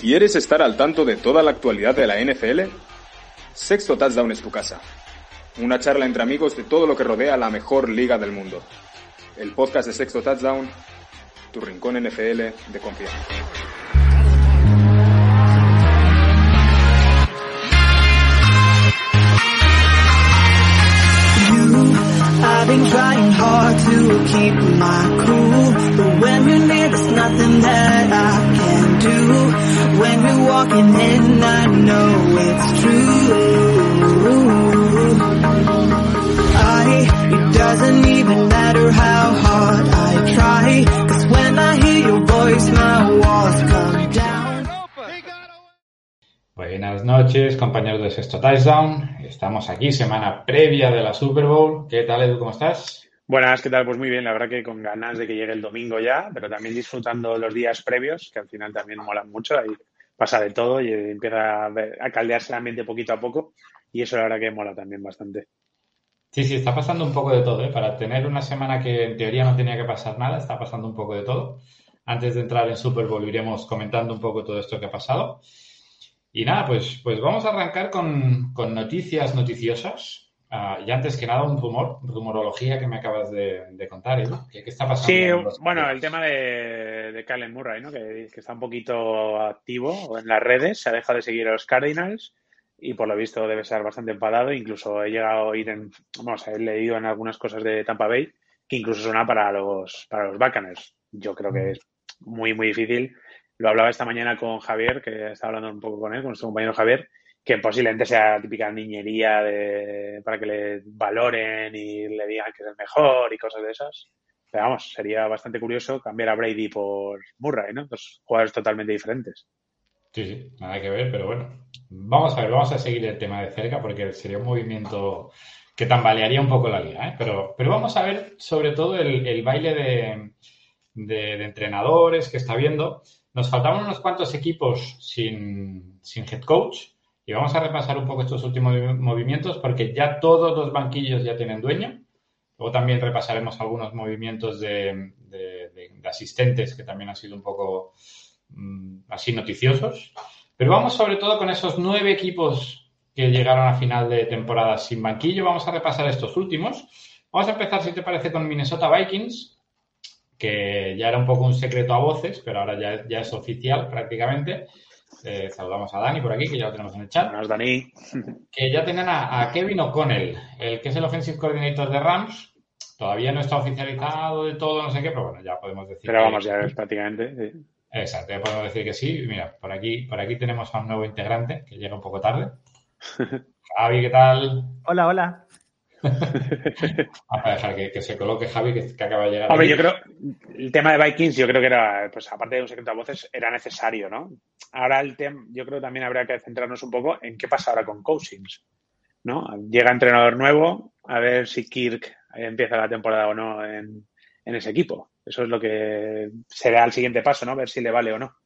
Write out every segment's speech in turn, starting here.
¿Quieres estar al tanto de toda la actualidad de la NFL? Sexto Touchdown es tu casa. Una charla entre amigos de todo lo que rodea la mejor liga del mundo. El podcast de Sexto Touchdown, tu rincón NFL de confianza. Do. When you're walking in, I know it's true. I, it doesn't even matter how hard I try, cause when I hear your voice, my walls come down. Buenas noches, compañeros de Sexto Touchdown. Estamos aquí, semana previa de la Super Bowl. ¿Qué tal, Edu? ¿Cómo estás? Buenas, ¿qué tal? Pues muy bien, la verdad que con ganas de que llegue el domingo ya, pero también disfrutando los días previos, que al final también molan mucho. Ahí pasa de todo y empieza a, caldearse el ambiente poquito a poco y eso la verdad que mola también bastante. Sí, sí, está pasando un poco de todo, ¿eh? Para tener una semana que en teoría no tenía que pasar nada, está pasando un poco de todo. Antes de entrar en Super Bowl comentando un poco todo esto que ha pasado. Y nada, pues, pues vamos a arrancar con, con noticias noticiosas. Ah, y antes que nada, un rumor, rumorología que me acabas de, de contar, Edu. ¿Qué, qué está pasando? Sí, los- bueno, el tema de, de Murray, ¿no? Que, que está un poquito activo en las redes, se ha dejado de seguir a los Cardinals y por lo visto debe estar bastante enfadado. Incluso he llegado a oír en, vamos, he leído en algunas cosas de Tampa Bay que incluso suena para los, para los Buccaneers. Yo creo que es muy, muy difícil. Lo hablaba esta mañana con Javier, que estaba hablando un poco con él, con nuestro compañero Javier, que posiblemente sea típica niñería de, para que le valoren y le digan que es el mejor y cosas de esas. Pero vamos, sería bastante curioso cambiar a Brady por Murray, ¿no? Dos jugadores totalmente diferentes. Sí, sí, nada que ver, pero bueno. Vamos a ver, vamos a seguir el tema de cerca porque sería un movimiento que tambalearía un poco la liga, ¿eh? Pero, pero vamos a ver sobre todo el, baile de entrenadores que está viendo. Nos faltaban unos cuantos equipos sin, sin head coach y vamos a repasar un poco estos últimos movi- movimientos porque ya todos los banquillos ya tienen dueño. Luego también repasaremos algunos movimientos de asistentes que también han sido un poco mm, así noticiosos. Pero vamos sobre todo con esos nueve equipos que llegaron a final de temporada sin banquillo. Vamos a repasar estos últimos. Vamos a empezar, si te parece, con Minnesota Vikings, que ya era un poco un secreto a voces, pero ahora ya, ya es oficial prácticamente. Eh, saludamos a Dani por aquí, que ya lo tenemos en el chat Buenas, Dani. que ya tienen a, a Kevin O'Connell, el que es el offensive coordinator de Rams. Todavía no está oficializado de todo, no sé qué, pero bueno, ya podemos decir Pero que- vamos, ya es prácticamente. sí. Exacto, ya podemos decir que sí. Mira, por aquí, por aquí tenemos a un nuevo integrante que llega un poco tarde. Javi, ¿qué tal? Hola, hola. Vamos a dejar que, que se coloque Javi, que, que acaba de llegar. Hombre, yo creo, el tema de Vikings, yo creo que era, pues aparte de un secreto a voces, era necesario, ¿no? Ahora el tema, yo creo que también habría que centrarnos un poco en qué pasa ahora con Cousins, ¿no? Llega entrenador nuevo, a ver si Kirk empieza la temporada o no en, en ese equipo. Eso es lo que será el siguiente paso, ¿no? Ver si le vale o no.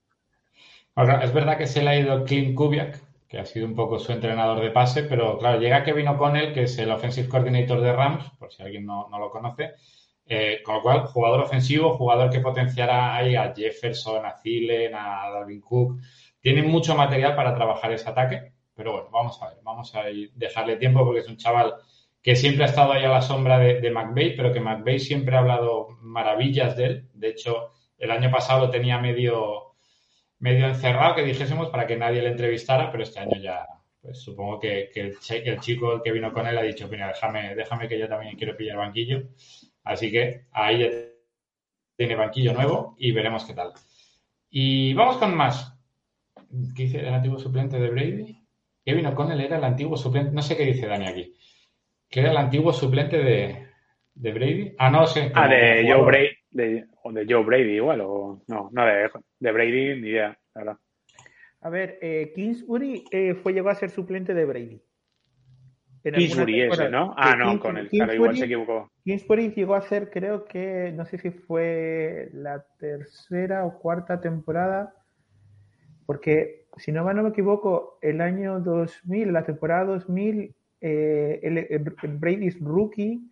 Ahora, es verdad que se le ha ido Clint Kubiak, que ha sido un poco su entrenador de pase, pero claro, llega Kevin O'Connell, que es el offensive coordinator de Rams, por si alguien no, lo conoce. Eh, con lo cual, jugador ofensivo, jugador que potenciará ahí a Jefferson, a Thielen, a Dalvin Cook. Tiene mucho material para trabajar ese ataque, pero bueno, vamos a ver, vamos a dejarle tiempo porque es un chaval que siempre ha estado ahí a la sombra de, de McVeigh, pero que McVeigh siempre ha hablado maravillas de él. De hecho, el año pasado tenía medio, medio encerrado, que dijésemos, para que nadie le entrevistara, pero este año ya, pues supongo que, que el, chi- el chico que vino con él ha dicho, mira, déjame, déjame que yo también quiero pillar banquillo. Así que ahí ya tiene banquillo nuevo y veremos qué tal. Y vamos con más. ¿Qué dice el antiguo suplente de Brady? Kevin O'Connell era el antiguo suplente, no sé qué dice Dani aquí, que era el antiguo suplente de, de Brady. Ah, no sé. Ah, de Joe. Brady, de, o de Joe Brady igual, o no, no de, de Brady, ni idea. verdad. A ver, eh, Kingsbury eh, fue llegó a ser suplente de Brady. Kingsbury ese, ¿no? Ah, no, con el claro, igual se equivocó. Kingsbury llegó a ser, creo que, no sé si fue la tercera o cuarta temporada, porque si no, no me equivoco, el año 2000, la temporada 2000, eh, el, el, Brady's rookie,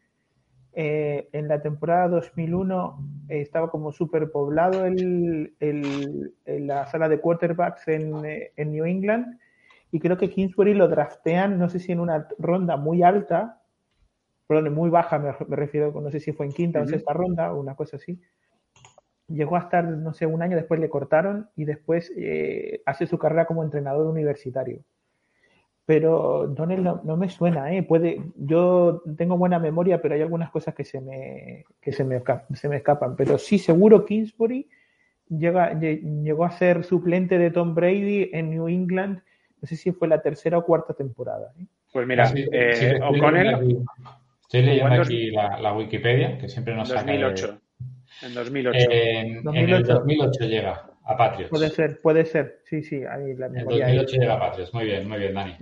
eh, en la temporada 2001 eh, estaba como superpoblado el, el, la sala de quarterbacks en, eh, en, New England. Y creo que Kingsbury lo draftean, no sé si en una ronda muy alta, perdón, muy baja me, me refiero, no sé si fue en quinta o sexta ronda o una cosa así. Llegó a estar, no sé, un año después le cortaron y después hace su carrera como entrenador universitario pero Donald no, me suena, ¿eh? Puede, yo tengo buena memoria, pero hay algunas cosas que se me, que se me, se me escapan. Pero sí, seguro Kingsbury llega, llegó a ser suplente de Tom Brady en New England, no sé si fue la tercera o cuarta temporada. ¿eh? Pues mira, sí, eh, O'Connell... Estoy leyendo aquí la, la, Wikipedia, que siempre nos 2008. saca... En 2008. En, 2008. En el 2008 llega a Patriots. Puede ser, puede ser. Sí, sí, ahí la memoria. En 2008 llega a Patriots. Muy bien, muy bien, Dani.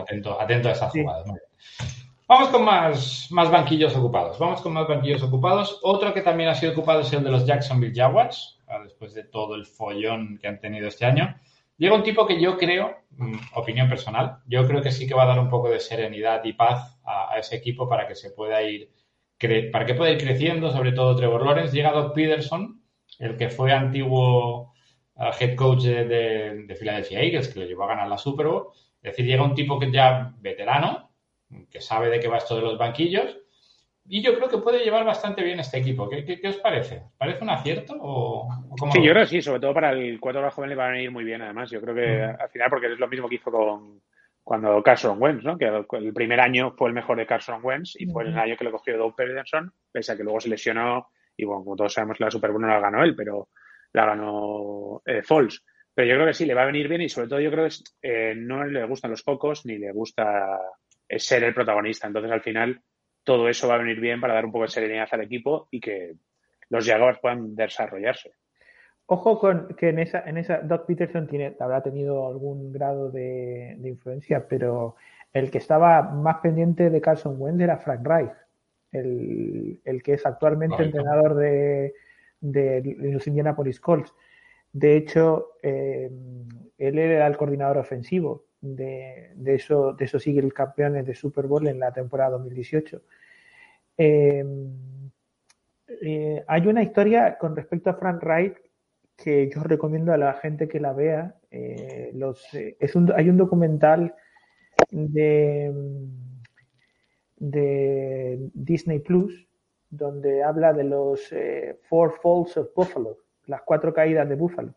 atento, atento a esas sí. jugadas. Muy bien. Vamos con más, más banquillos ocupados. Vamos con más banquillos ocupados. Otro que también ha sido ocupado es el de los Jacksonville Jaguars, después de todo el follón que han tenido este año. Llega un tipo que yo creo, mm, opinión personal, yo creo que sí que va a dar un poco de serenidad y paz a, a ese equipo para que se pueda ir, para que pueda ir creciendo, sobre todo Trevor Lawrence. Llega Doc Peterson, el que fue antiguo head coach de, de, Philadelphia Eagles, que lo llevó a ganar la Super Bowl. Es decir, llega un tipo que ya veterano, que sabe de qué va esto de los banquillos, y yo creo que puede llevar bastante bien este equipo. ¿Qué, qué, qué os parece? ¿Parece un acierto o, o Sí, yo creo que sí, sobre todo para el cuatro joven le va a venir muy bien, además. Yo creo que mm. al final, porque es lo mismo que hizo con cuando Carson Wentz, ¿no? Que el primer año fue el mejor de Carson Wentz y fue el año que le cogió Doug Peterson, pese a que luego se lesionó y, bueno, como todos sabemos, la Super Bowl no la ganó él, pero la ganó eh, Falls. Pero yo creo que sí, le va a venir bien y sobre todo yo creo que eh, no le gustan los pocos ni le gusta eh, ser el protagonista. Entonces al final todo eso va a venir bien para dar un poco de serenidad al equipo y que los Jaguars puedan desarrollarse. Ojo con que en esa, en esa Doc Peterson tiene, habrá tenido algún grado de, de, influencia, pero el que estaba más pendiente de Carson Wentz era Frank Reich, el, el que es actualmente Ay, entrenador de, de los Indianapolis Colts. De hecho, eh, él era el coordinador ofensivo de, de, eso, de esos Eagles campeones de Super Bowl en la temporada 2018. Eh, eh, hay una historia con respecto a Frank Wright que yo recomiendo a la gente que la vea. Eh, los, hay un documental de, de Disney Plus donde habla de los eh, Four Falls of Buffalo, las cuatro caídas de Buffalo.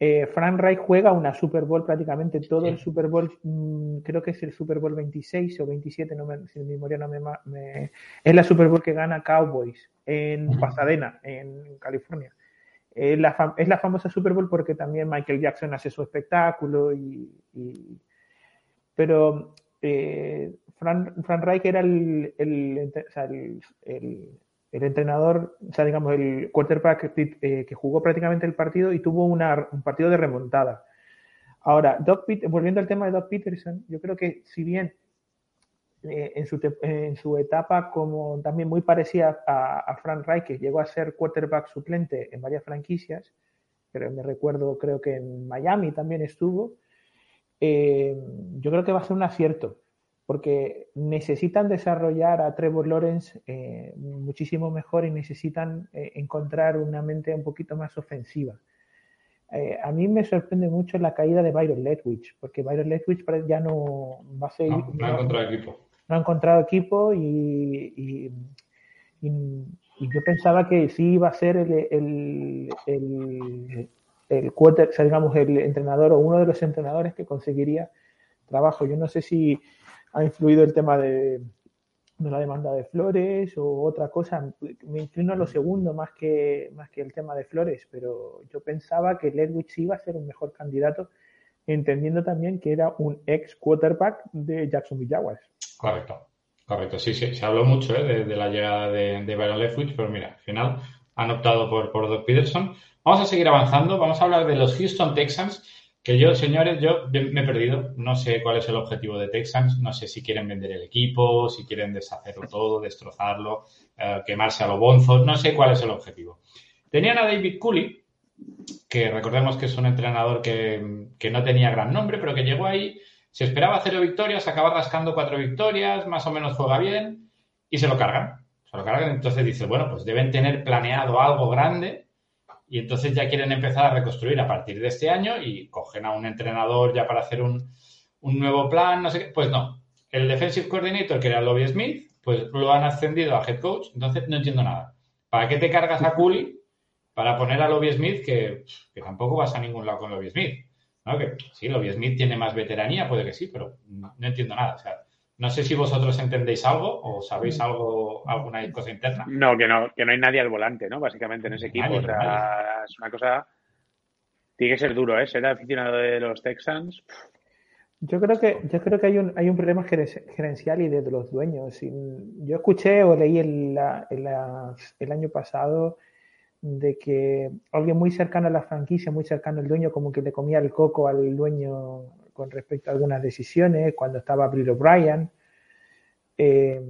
Eh, Frank Reich juega una Super Bowl prácticamente todo el Super Bowl, mmm, creo que es el Super Bowl 26 o 27, no me, si mi memoria no me, me, Es la Super Bowl que gana Cowboys en Pasadena, en California. Eh, la es la famosa Super Bowl porque también Michael Jackson hace su espectáculo y, y pero eh, Fran, Fran Reich era el, el, entrenador, o sea, digamos, el quarterback que, eh, jugó prácticamente el partido y tuvo un partido de remontada. Ahora, Doc Peter, volviendo al tema de Doc Peterson, yo creo que si bien eh, en, su, en, su, etapa como también muy parecida a, a Frank Reich, que llegó a ser quarterback suplente en varias franquicias, pero me recuerdo, creo que en Miami también estuvo, eh, yo creo que va a ser un acierto porque necesitan desarrollar a Trevor Lawrence eh, muchísimo mejor y necesitan eh, encontrar una mente un poquito más ofensiva. Eh, a mí me sorprende mucho la caída de Byron Leftwich, porque Byron Leftwich ya no va a ser... No, no ha encontrado equipo. No ha encontrado equipo y, y, y, y, yo pensaba que sí iba a ser el, el, el, el quarter, o sea, digamos, el entrenador o uno de los entrenadores que conseguiría trabajo. Yo no sé si ha influido el tema de, la demanda de flores o otra cosa. Me inclino a lo segundo más que, más que el tema de flores, pero yo pensaba que Ledwich iba a ser un mejor candidato, entendiendo también que era un ex quarterback de Jacksonville Jaguars. Correcto, correcto. Sí, se habló mucho ¿eh? de, la llegada de, de Byron Leftwich, pero mira, al final han optado por, por Doug Peterson. Vamos a seguir avanzando. Vamos a hablar de los Houston Texans. Que yo, señores, yo me he perdido. No sé cuál es el objetivo de Texans. No sé si quieren vender el equipo, si quieren deshacerlo todo, destrozarlo, eh, quemarse a lo bonzo. No sé cuál es el objetivo. Tenían a David Cooley, que recordemos que es un entrenador que, que no tenía gran nombre, pero que llegó ahí, se esperaba cero victorias, acaba rascando cuatro victorias, más o menos juega bien y se lo cargan. Se lo cargan, entonces dice, bueno, pues deben tener planeado algo grande y entonces ya quieren empezar a reconstruir a partir de este año y cogen a un entrenador ya para hacer un, nuevo plan, no sé qué. Pues no, el defensive coordinator, que era Lobby Smith, pues lo han ascendido a head coach, entonces no entiendo nada. ¿Para qué te cargas a Cooley para poner a Lobby Smith que, que tampoco vas a ningún lado con Lobby Smith? ¿no? Que sí, Lobby Smith tiene más veteranía, puede que sí, pero no, no entiendo nada. O sea, no sé si vosotros entendéis algo o sabéis algo, alguna cosa interna. No, que no, que no hay nadie al volante, ¿no? Básicamente en ese equipo. o sea, es una cosa. Tiene que ser duro, ¿eh? Ser aficionado de los Texans. Yo creo que, yo creo que hay un, hay un problema gerencial y de los dueños. Yo escuché o leí el, el año pasado de que alguien muy cercano a la franquicia, muy cercano al dueño, como que le comía el coco al dueño con respecto a algunas decisiones, cuando estaba Bill O'Brien. Eh,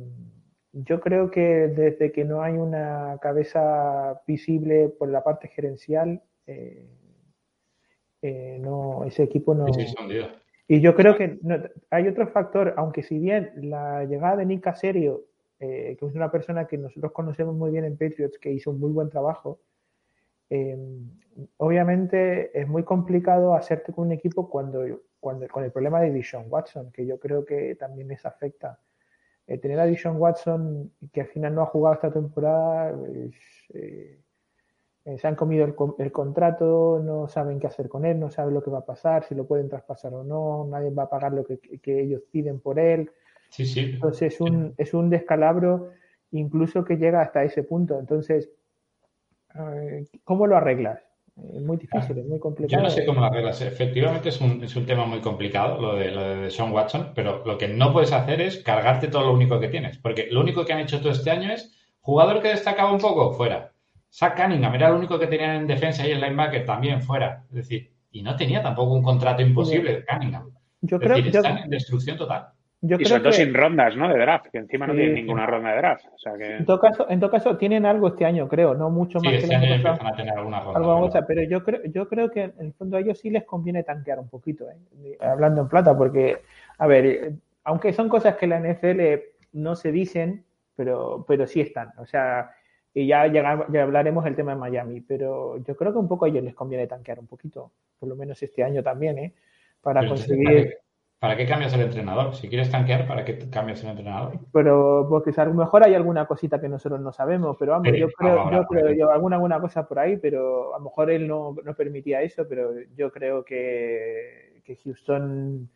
yo creo que desde que no hay una cabeza visible por la parte gerencial, eh, eh, no, ese equipo no. y yo creo que hay otro factor, aunque si bien la llegada de Nick Caserio, que es una persona que nosotros conocemos muy bien en Patriots, que hizo un muy buen trabajo, obviamente es muy complicado hacerte con un equipo cuando con el problema de Dishon Watson, que yo creo que también les afecta. Eh, tener a Dishon Watson, que al final no ha jugado esta temporada, eh, se han comido el, contrato, no saben qué hacer con él, no saben lo que va a pasar, si lo pueden traspasar o no, nadie va a pagar lo que, ellos piden por él. Sí, sí. Entonces es un, es un descalabro incluso que llega hasta ese punto. Entonces, eh, ¿cómo lo arreglas? Es muy difícil, es muy complicado. Yo no sé cómo las reglas. Efectivamente es un, es un tema muy complicado lo de, lo de Sean Watson, pero lo que no puedes hacer es cargarte todo lo único que tienes. Porque lo único que han hecho todo este año es jugador que destacaba un poco, fuera. Zach Cunningham era lo único que tenían en defensa y en linebacker también fuera. Es decir, y no tenía tampoco un contrato imposible de Cunningham. Yo creo que están en destrucción total y sobre todo sin rondas, ¿no? De draft, que encima no tienen ninguna ronda de draft. O sea que... en, todo caso, en todo caso, tienen algo este año, creo, no mucho más que este año empiezan a tener alguna ronda. pero yo creo, yo creo que en el fondo a ellos sí les conviene tanquear un poquito, ¿eh? hablando en plata, porque, a ver, aunque son cosas que la NFL no se dicen, pero, pero sí están. O sea, y ya, ya hablaremos del tema de Miami, pero yo creo que un poco a ellos les conviene tanquear un poquito, por lo menos este año también, ¿eh? Para conseguir ¿Para qué cambias el entrenador? Si quieres tanquear, ¿para qué cambias el entrenador? Pero porque a lo mejor hay alguna cosita que nosotros no sabemos, pero vamos, yo creo, yo creo, yo alguna, alguna cosa por ahí, pero a lo mejor él no, no permitía eso, pero yo creo que, que Houston,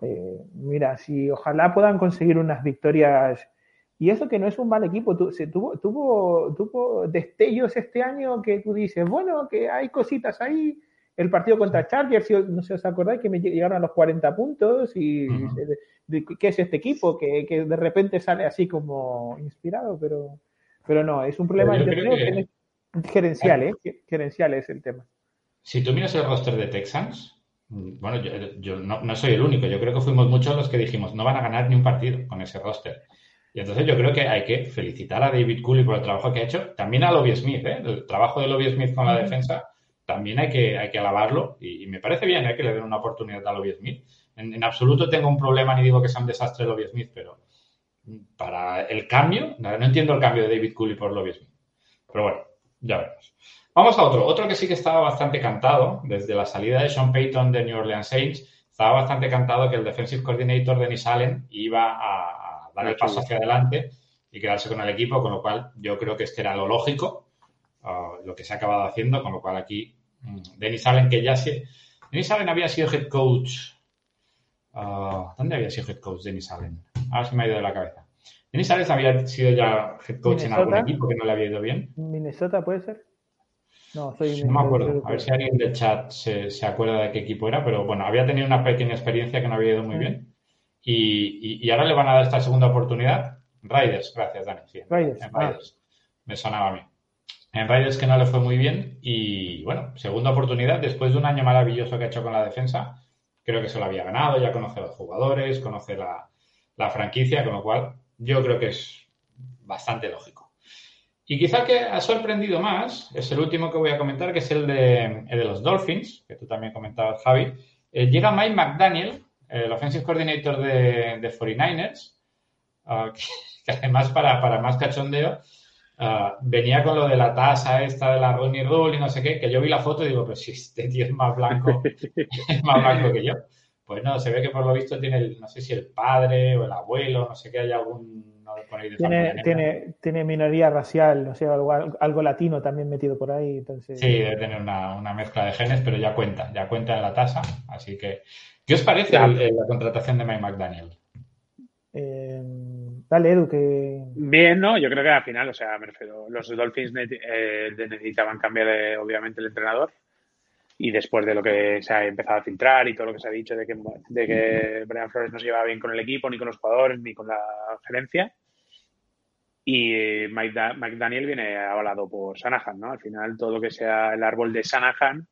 eh, mira, si ojalá puedan conseguir unas victorias, y eso que no es un mal equipo, se tuvo, tuvo, tuvo destellos este año que tú dices, bueno, que hay cositas ahí, el partido contra Chargers, no sé si os acordáis, que me llegaron a los 40 puntos y qué es este equipo que, de repente sale así como inspirado, pero, pero no, es un problema gerencial, ¿eh? Gerencial es el tema. Si tú miras el roster de Texans, bueno, yo, no, soy el único, yo creo que fuimos muchos los que dijimos, no van a ganar ni un partido con ese roster. Y entonces yo creo que hay que felicitar a David Cooley por el trabajo que ha hecho, también a Lobby Smith, ¿eh? el trabajo de Lobby Smith con la defensa también hay que, hay que alabarlo y, me parece bien ¿eh? que le den una oportunidad a Lobby Smith. En, absoluto tengo un problema ni digo que sea un desastre Lobby Smith, pero para el cambio, no, entiendo el cambio de David Cooley por Lobby Smith. Pero bueno, ya veremos. Vamos a otro. Otro que sí que estaba bastante cantado desde la salida de Sean Payton de New Orleans Saints. Estaba bastante cantado que el defensive coordinator Dennis Allen iba a, dar el paso hacia adelante y quedarse con el equipo, con lo cual yo creo que este era lo lógico lo que se ha acabado haciendo, con lo cual aquí mm, Denis Allen, que ya se... Denis Allen había sido head coach. Ah, ¿Dónde había sido head coach Denis Allen? Ahora se me ha ido de la cabeza. Denis Allen había sido ya head coach en algún equipo que no le había ido bien. ¿Minnesota puede ser? No, soy no me acuerdo. A ver si alguien del chat se, se, acuerda de qué equipo era, pero bueno, había tenido una pequeña experiencia que no había ido muy bien. Y, y, ahora le van a dar esta segunda oportunidad. Raiders, gracias, Dani. Sí, Raiders. Raiders. Me sonaba a mí. En Raiders que no le fue muy bien y bueno, segunda oportunidad después de un año maravilloso que ha hecho con la defensa. Creo que se lo había ganado, ya conoce a los jugadores, conoce la, la franquicia, con lo cual yo creo que es bastante lógico. Y quizá que ha sorprendido más es el último que voy a comentar, que es el de, el de los Dolphins, que tú también comentabas, Javi. Eh, llega Mike McDaniel, el offensive coordinator de, de 49ers, uh, que, que, además para, para más cachondeo uh, venía con lo de la tasa esta de la Ronnie Rule y no sé qué, que yo vi la foto y digo, pero si este tío es más blanco, es más blanco que yo. Pues no, se ve que por lo visto tiene, el, no sé si el padre o el abuelo, no sé qué, hay algún... No, tiene, tiene, tiene, minoría racial, no sé, algo, algo, latino también metido por ahí. Entonces... Sí, debe tener una, una, mezcla de genes, pero ya cuenta, ya cuenta en la tasa. Así que, ¿qué os parece el, el, la contratación de Mike McDaniel? Eh, dale, Edu, que... Bien, ¿no? Yo creo que al final, o sea, me refiero, los Dolphins eh, necesitaban cambiar, eh, obviamente, el entrenador y después de lo que se ha empezado a filtrar y todo lo que se ha dicho de que, de que Brian Flores no se llevaba bien con el equipo, ni con los jugadores, ni con la gerencia. Y Mike, da Mike Daniel viene avalado por Sanahan, ¿no? Al final, todo lo que sea el árbol de Sanahan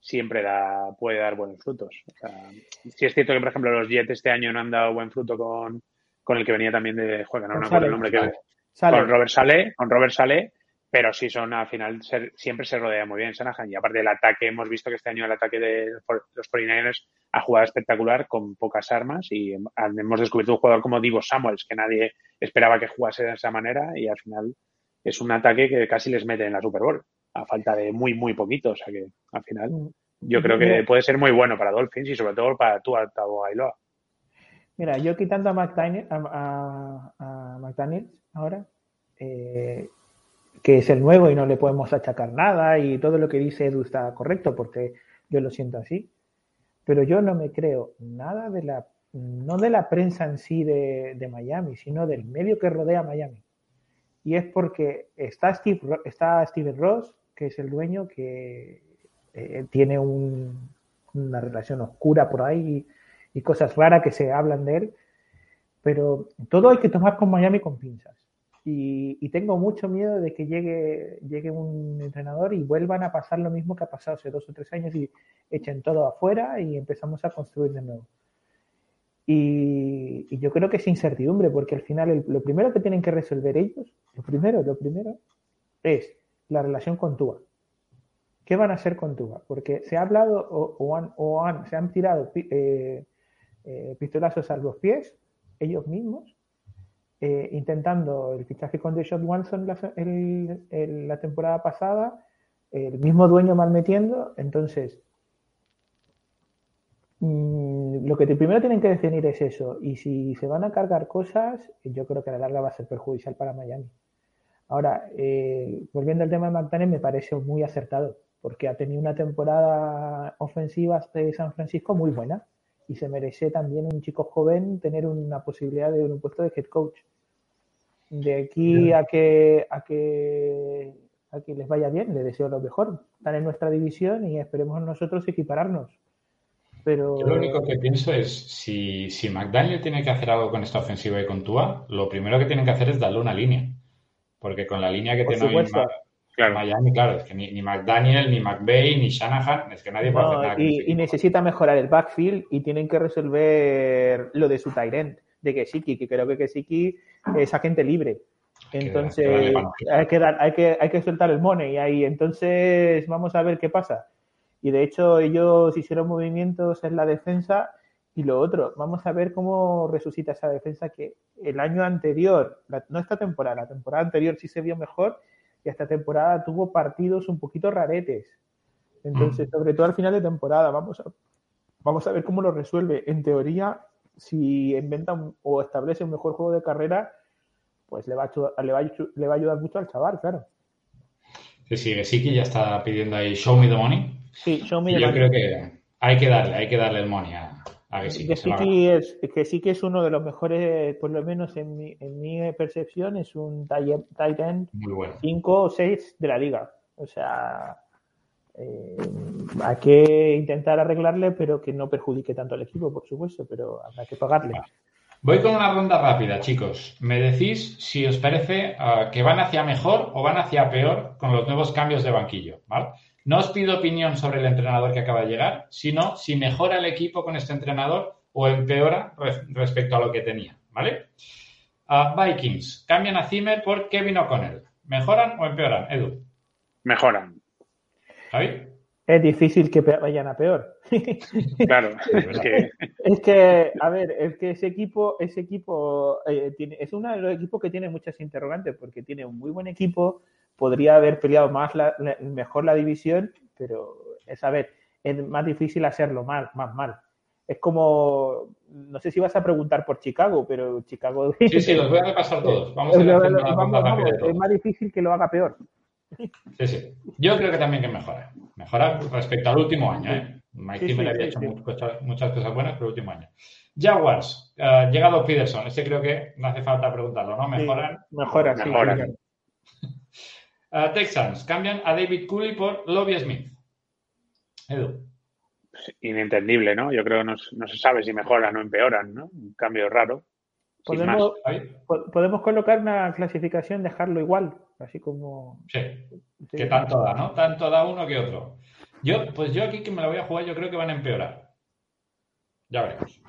siempre da, puede dar buenos frutos. O sea, sí es cierto que, por ejemplo, los Jets este año no han dado buen fruto con, con el que venía también de juega, no, no recuerdo el nombre que Sale. con Robert Sale, con Robert Sale, pero sí son al final ser, siempre se rodea muy bien Shanahan. Y aparte del ataque hemos visto que este año el ataque de los 49ers ha jugado espectacular con pocas armas y hemos descubierto un jugador como Divo Samuels que nadie esperaba que jugase de esa manera y al final es un ataque que casi les mete en la Super Bowl a falta de muy muy poquito. O sea que al final yo creo que puede ser muy bueno para Dolphins y sobre todo para tu Tabo Ailoa Mira, yo quitando a McDaniel, a, McDaniel ahora, eh, que es el nuevo y no le podemos achacar nada y todo lo que dice Edu está correcto porque yo lo siento así. Pero yo no me creo nada de la, no de la prensa en sí de, Miami, sino del medio que rodea a Miami. Y es porque está Steve, está Steven Ross, que es el dueño que eh, tiene un, una relación oscura por ahí y, cosas raras que se hablan de él. Pero todo hay que tomar con Miami con pinzas. Y, y, tengo mucho miedo de que llegue, llegue un entrenador y vuelvan a pasar lo mismo que ha pasado hace dos o tres años y echen todo afuera y empezamos a construir de nuevo. Y, yo creo que es incertidumbre, porque al final lo primero que tienen que resolver ellos, lo primero, lo primero, es la relación con Tua. ¿Qué van a hacer con Tua? Porque se ha hablado o, o, han, o han, se han tirado eh, eh, pistolazos a los pies ellos mismos eh, intentando el fichaje con Deshaun Watson la, la temporada pasada, el mismo dueño mal metiendo, entonces mmm, lo que primero tienen que definir es eso, y si se van a cargar cosas, yo creo que a la larga va a ser perjudicial para Miami. Ahora, eh, volviendo al tema de McDaniel, me parece muy acertado, porque ha tenido una temporada ofensiva de San Francisco muy buena y se merece también un chico joven tener una posibilidad de un puesto de head coach. De aquí a que, a que a que les vaya bien, les deseo lo mejor. Están en nuestra división y esperemos nosotros equipararnos. Pero... Yo lo único que pienso es, si, si McDaniel tiene que hacer algo con esta ofensiva y con Tua, lo primero que tienen que hacer es darle una línea. Porque con la línea que Por tiene supuesto. Claro. Miami, claro, es que ni, ni, McDaniel, ni McVay, ni Shanahan, es que nadie puede no, hacer nada. Y, y, necesita mejorar el backfield y tienen que resolver lo de su Tyrant, de Kesiki, que creo que Kesiki es agente libre. Entonces, que hay, que dar, hay, que, hay que soltar el money ahí. Entonces, vamos a ver qué pasa. Y de hecho, ellos hicieron movimientos en la defensa y lo otro, vamos a ver cómo resucita esa defensa que el año anterior, la, no esta temporada, la temporada anterior sí se vio mejor y esta temporada tuvo partidos un poquito raretes. Entonces, mm. sobre todo al final de temporada, vamos a, vamos a ver cómo lo resuelve. En teoría, si inventan o establece un mejor juego de carrera, pues le va a, le va a, le va a ayudar mucho al chaval, claro. Sí, sí, Siki ya está pidiendo ahí show me the money. Sí, show me the yo money. creo que hay que darle, hay que darle el money a, a que sí. Que, es, que sí que es uno de los mejores, por lo menos en mi, en mi percepción, es un tight end 5 bueno. o 6 de la liga. O sea, eh, hay que intentar arreglarle, pero que no perjudique tanto al equipo, por supuesto, pero habrá que pagarle. Vale. Voy con una ronda rápida, chicos. Me decís si os parece uh, que van hacia mejor o van hacia peor con los nuevos cambios de banquillo, ¿vale? No os pido opinión sobre el entrenador que acaba de llegar, sino si mejora el equipo con este entrenador o empeora respecto a lo que tenía, ¿vale? Uh, Vikings, cambian a Zimmer por Kevin O'Connell. ¿Mejoran o empeoran, Edu? Mejoran. ¿Javi? Es difícil que vayan a peor. Claro, es que... es que, a ver, es que ese equipo, ese equipo eh, tiene, es uno de los equipos que tiene muchas interrogantes porque tiene un muy buen equipo, podría haber peleado más la, la, mejor la división, pero es a ver, es más difícil hacerlo mal, más mal. Es como, no sé si vas a preguntar por Chicago, pero Chicago. Sí, sí, los voy a repasar todos. Vamos a vamos, vamos, es más difícil que lo haga peor. Sí, sí. Yo creo que también que mejora. Mejora respecto al último año. ¿eh? Mike Sí, sí, había sí, hecho sí. muchas, muchas cosas buenas, pero el último año. Jaguars, eh, llegado Peterson. Este creo que no hace falta preguntarlo, ¿no? Mejoran. Mejora, sí, Mejoran. Eh, Texans, cambian a David Cooley por Lobby Smith. Edu. Inentendible, ¿no? Yo creo que no, se sabe si mejoran o empeoran, ¿no? Un cambio raro. Podemos, po- podemos colocar una clasificación, dejarlo igual, así como. Sí. sí. Que tanto da, ¿no? Tanto da uno que otro. Yo, pues yo aquí que me la voy a jugar, yo creo que van a empeorar. Ya veremos.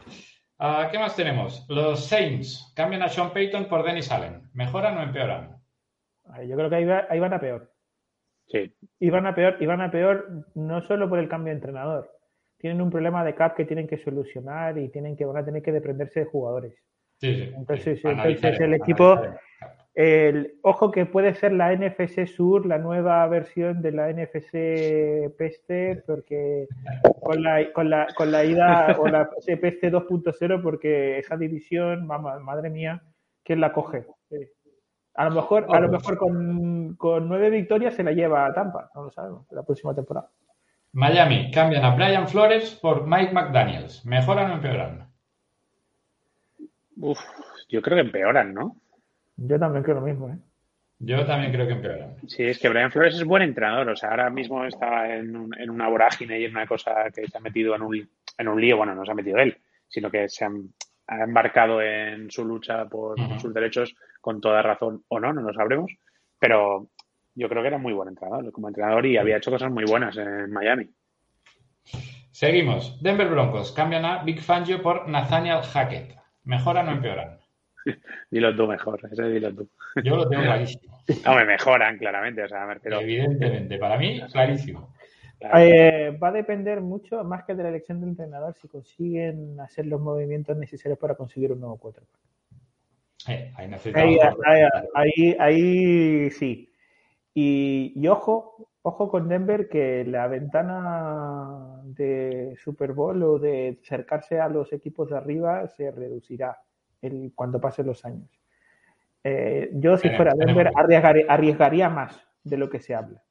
Ah, ¿Qué más tenemos? Los Saints cambian a Sean Payton por Dennis Allen. ¿Mejoran o empeoran? Yo creo que ahí, va- ahí van a peor. Sí. Y van a peor, y van a peor no solo por el cambio de entrenador. Tienen un problema de cap que tienen que solucionar y tienen que van a tener que desprenderse de jugadores. Sí, sí. Entonces, sí. entonces el equipo-. El, ojo que puede ser la NFC Sur, la nueva versión de la NFC Peste, porque con la, con la, con la ida o la Peste 2.0, porque esa división, mamá, madre mía, ¿quién la coge? A lo mejor, a lo mejor con, con nueve victorias se la lleva a Tampa, no lo sabemos, la próxima temporada. Miami cambian a Brian Flores por Mike McDaniels. ¿Mejoran o empeoran? Uf, yo creo que empeoran, ¿no? Yo también creo lo mismo, ¿eh? Yo también creo que empeoran. Sí, es que Brian Flores es buen entrenador. O sea, ahora mismo está en, un- en una vorágine y en una cosa que se ha metido en un, en un lío. Bueno, no se ha metido él, sino que se han- ha embarcado en su lucha por sus derechos con toda razón o no, no lo sabremos. Pero yo creo que era muy buen entrenador como entrenador y había hecho cosas muy buenas en Miami. Seguimos. Denver Broncos cambian a Big Fangio por Nathaniel Hackett. ¿Mejoran o empeoran? Dilo tú mejor, ese dilo tú. Yo lo tengo clarísimo. No, me mejoran claramente, o sea, me refiero- Evidentemente. Para mí, clarísimo. claro. Eh, va a depender mucho, más que de la elección del entrenador, si consiguen hacer los movimientos necesarios para conseguir un nuevo quarterback. Eh, ahí Ahí, ahí, sí. Y, y ojo, ojo con Denver que la ventana de Super Bowl o de acercarse a los equipos de arriba se reducirá el, cuando pasen los años. Eh, yo, si Tenemos- fuera Denver, arriesgaría más de lo que se habla.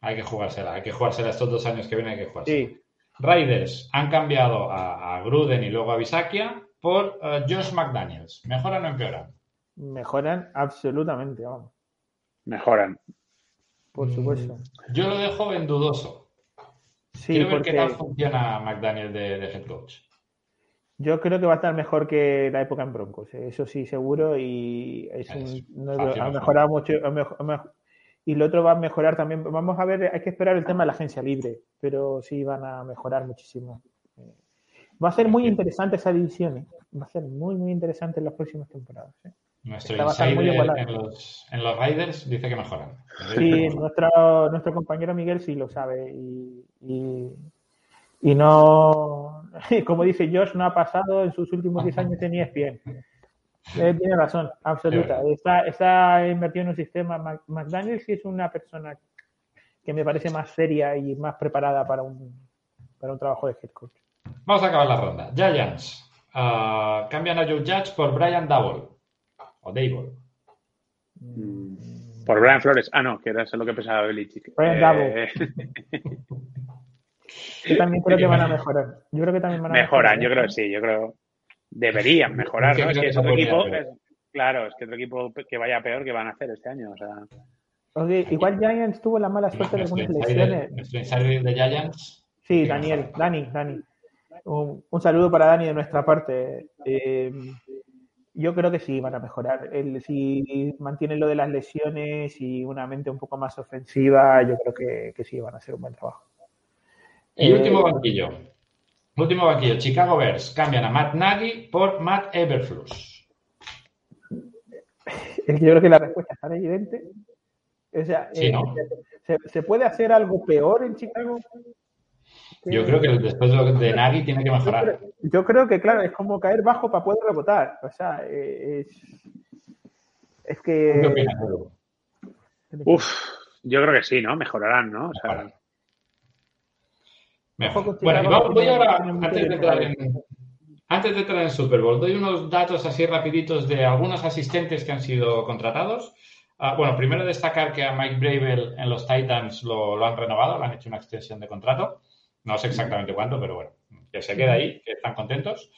Hay que jugársela. Hay que jugársela estos dos años que vienen. Hay que jugársela. Sí, Raiders han cambiado a, a Gruden y luego a Bisakia por eh, Josh McDaniels. ¿Mejoran o empeoran? mejoran absolutamente, vamos, Mejoran. por supuesto. Yo lo dejo en dudoso. Sí, Quiero ver porque qué tal funciona McDaniel de, de head coach. yo creo que va a estar mejor que la época en Broncos, eh, eso sí, seguro, y es Es un, no, fácil ha mejorado mucho. ha ha y lo otro va a mejorar también. Vamos a ver, hay que esperar el tema de la agencia libre, pero sí van a mejorar muchísimo. Va a ser muy interesante esa división, eh, va a ser muy, muy interesante en las próximas temporadas. eh. Nuestro insider en los, en los Raiders dice que mejoran. Sí, nuestro, nuestro compañero Miguel sí lo sabe y, y, y no, como dice Josh, no ha pasado en sus últimos 10 años en ESPN. Eh, tiene razón, absoluta. Está, está invertido en un sistema. Mac- McDaniel sí es una persona que me parece más seria y más preparada para un, para un trabajo de head coach. Vamos a acabar la ronda. Giants ah, cambian a Joe Judge por Brian Double. O Dable. Mm, Por Brian Flores. Ah, no, que era eso lo que pensaba Belichick. Brian Eh, Yo también creo que van a mejorar. Yo creo que también van a mejoran, mejorar. yo creo que sí, yo creo deberían mejorar, ¿no? Es que es otro equipo, es- claro, es que otro equipo que vaya peor que van a hacer este año, o sea, igual Giants tuvo la mala suerte de algunas lesiones. nuestro insider de Giants. Sí, Daniel. Dani, Dani. Un, un saludo para Dani de nuestra parte. Eh, Yo creo que sí van a mejorar. El, si mantienen lo de las lesiones y una mente un poco más ofensiva, yo creo que, que sí van a hacer un buen trabajo. Y último banquillo. Último banquillo. Chicago Bears cambian a Matt Nagy por Matt Eberflus. Yo creo que la respuesta es tan evidente. O sea, Sí, eh, ¿no? ¿se, se puede hacer algo peor en Chicago? Yo creo que después de, Nagy tiene que Yo mejorar. creo, yo creo que, claro, es como caer bajo para poder rebotar. O sea, eh, es, es ¿Qué que... opinas, Edu? Uf, yo creo que sí, ¿no? Mejorarán, ¿no? O sea, Mejorar. Mejor. Bueno, y vamos- voy ahora, de, entrar en, antes de entrar en Super Bowl, doy unos datos así rapiditos de algunos asistentes que han sido contratados. Ah, bueno, primero destacar que a Mike Bravel en los Titans lo, lo han renovado, le han hecho una extensión de contrato. No sé exactamente cuánto, pero bueno, que se queda ahí, que están contentos.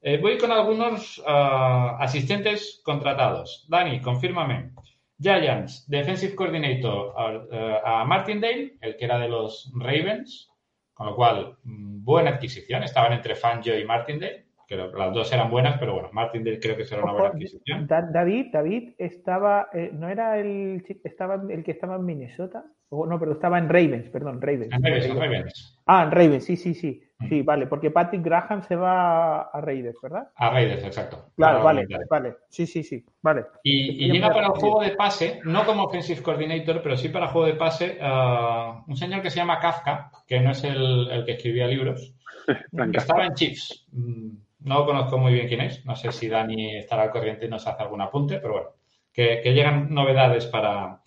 Eh, voy con algunos ah, asistentes contratados. Dani, confírmame. Giants, Defensive Coordinator a, a Martindale, el que era de los Ravens, con lo cual, mm, buena adquisición. Estaban entre Fangio y Martindale, que las dos eran buenas, pero bueno, Martindale creo que será una buena adquisición. Da- David, David estaba, eh, no era el, estaba el que estaba en Minnesota, o no, pero estaba en Ravens, perdón, Ravens. En Ravens, en Ravens. Ah, en Ravens, sí, sí, sí, sí, vale, porque Patrick Graham se va a Raiders, ¿verdad? A Raiders, exacto. Claro, vale, vale, sí, sí, sí, vale. Y, y llega para el juego de pase, no como offensive coordinator, pero sí para juego de pase, ah, un señor que se llama Kafka, que no es el, el que escribía libros, que estaba en Chiefs. Mm, No conozco muy bien quién es, no sé si Dani estará al corriente y nos hace algún apunte, pero bueno, que, que llegan novedades para,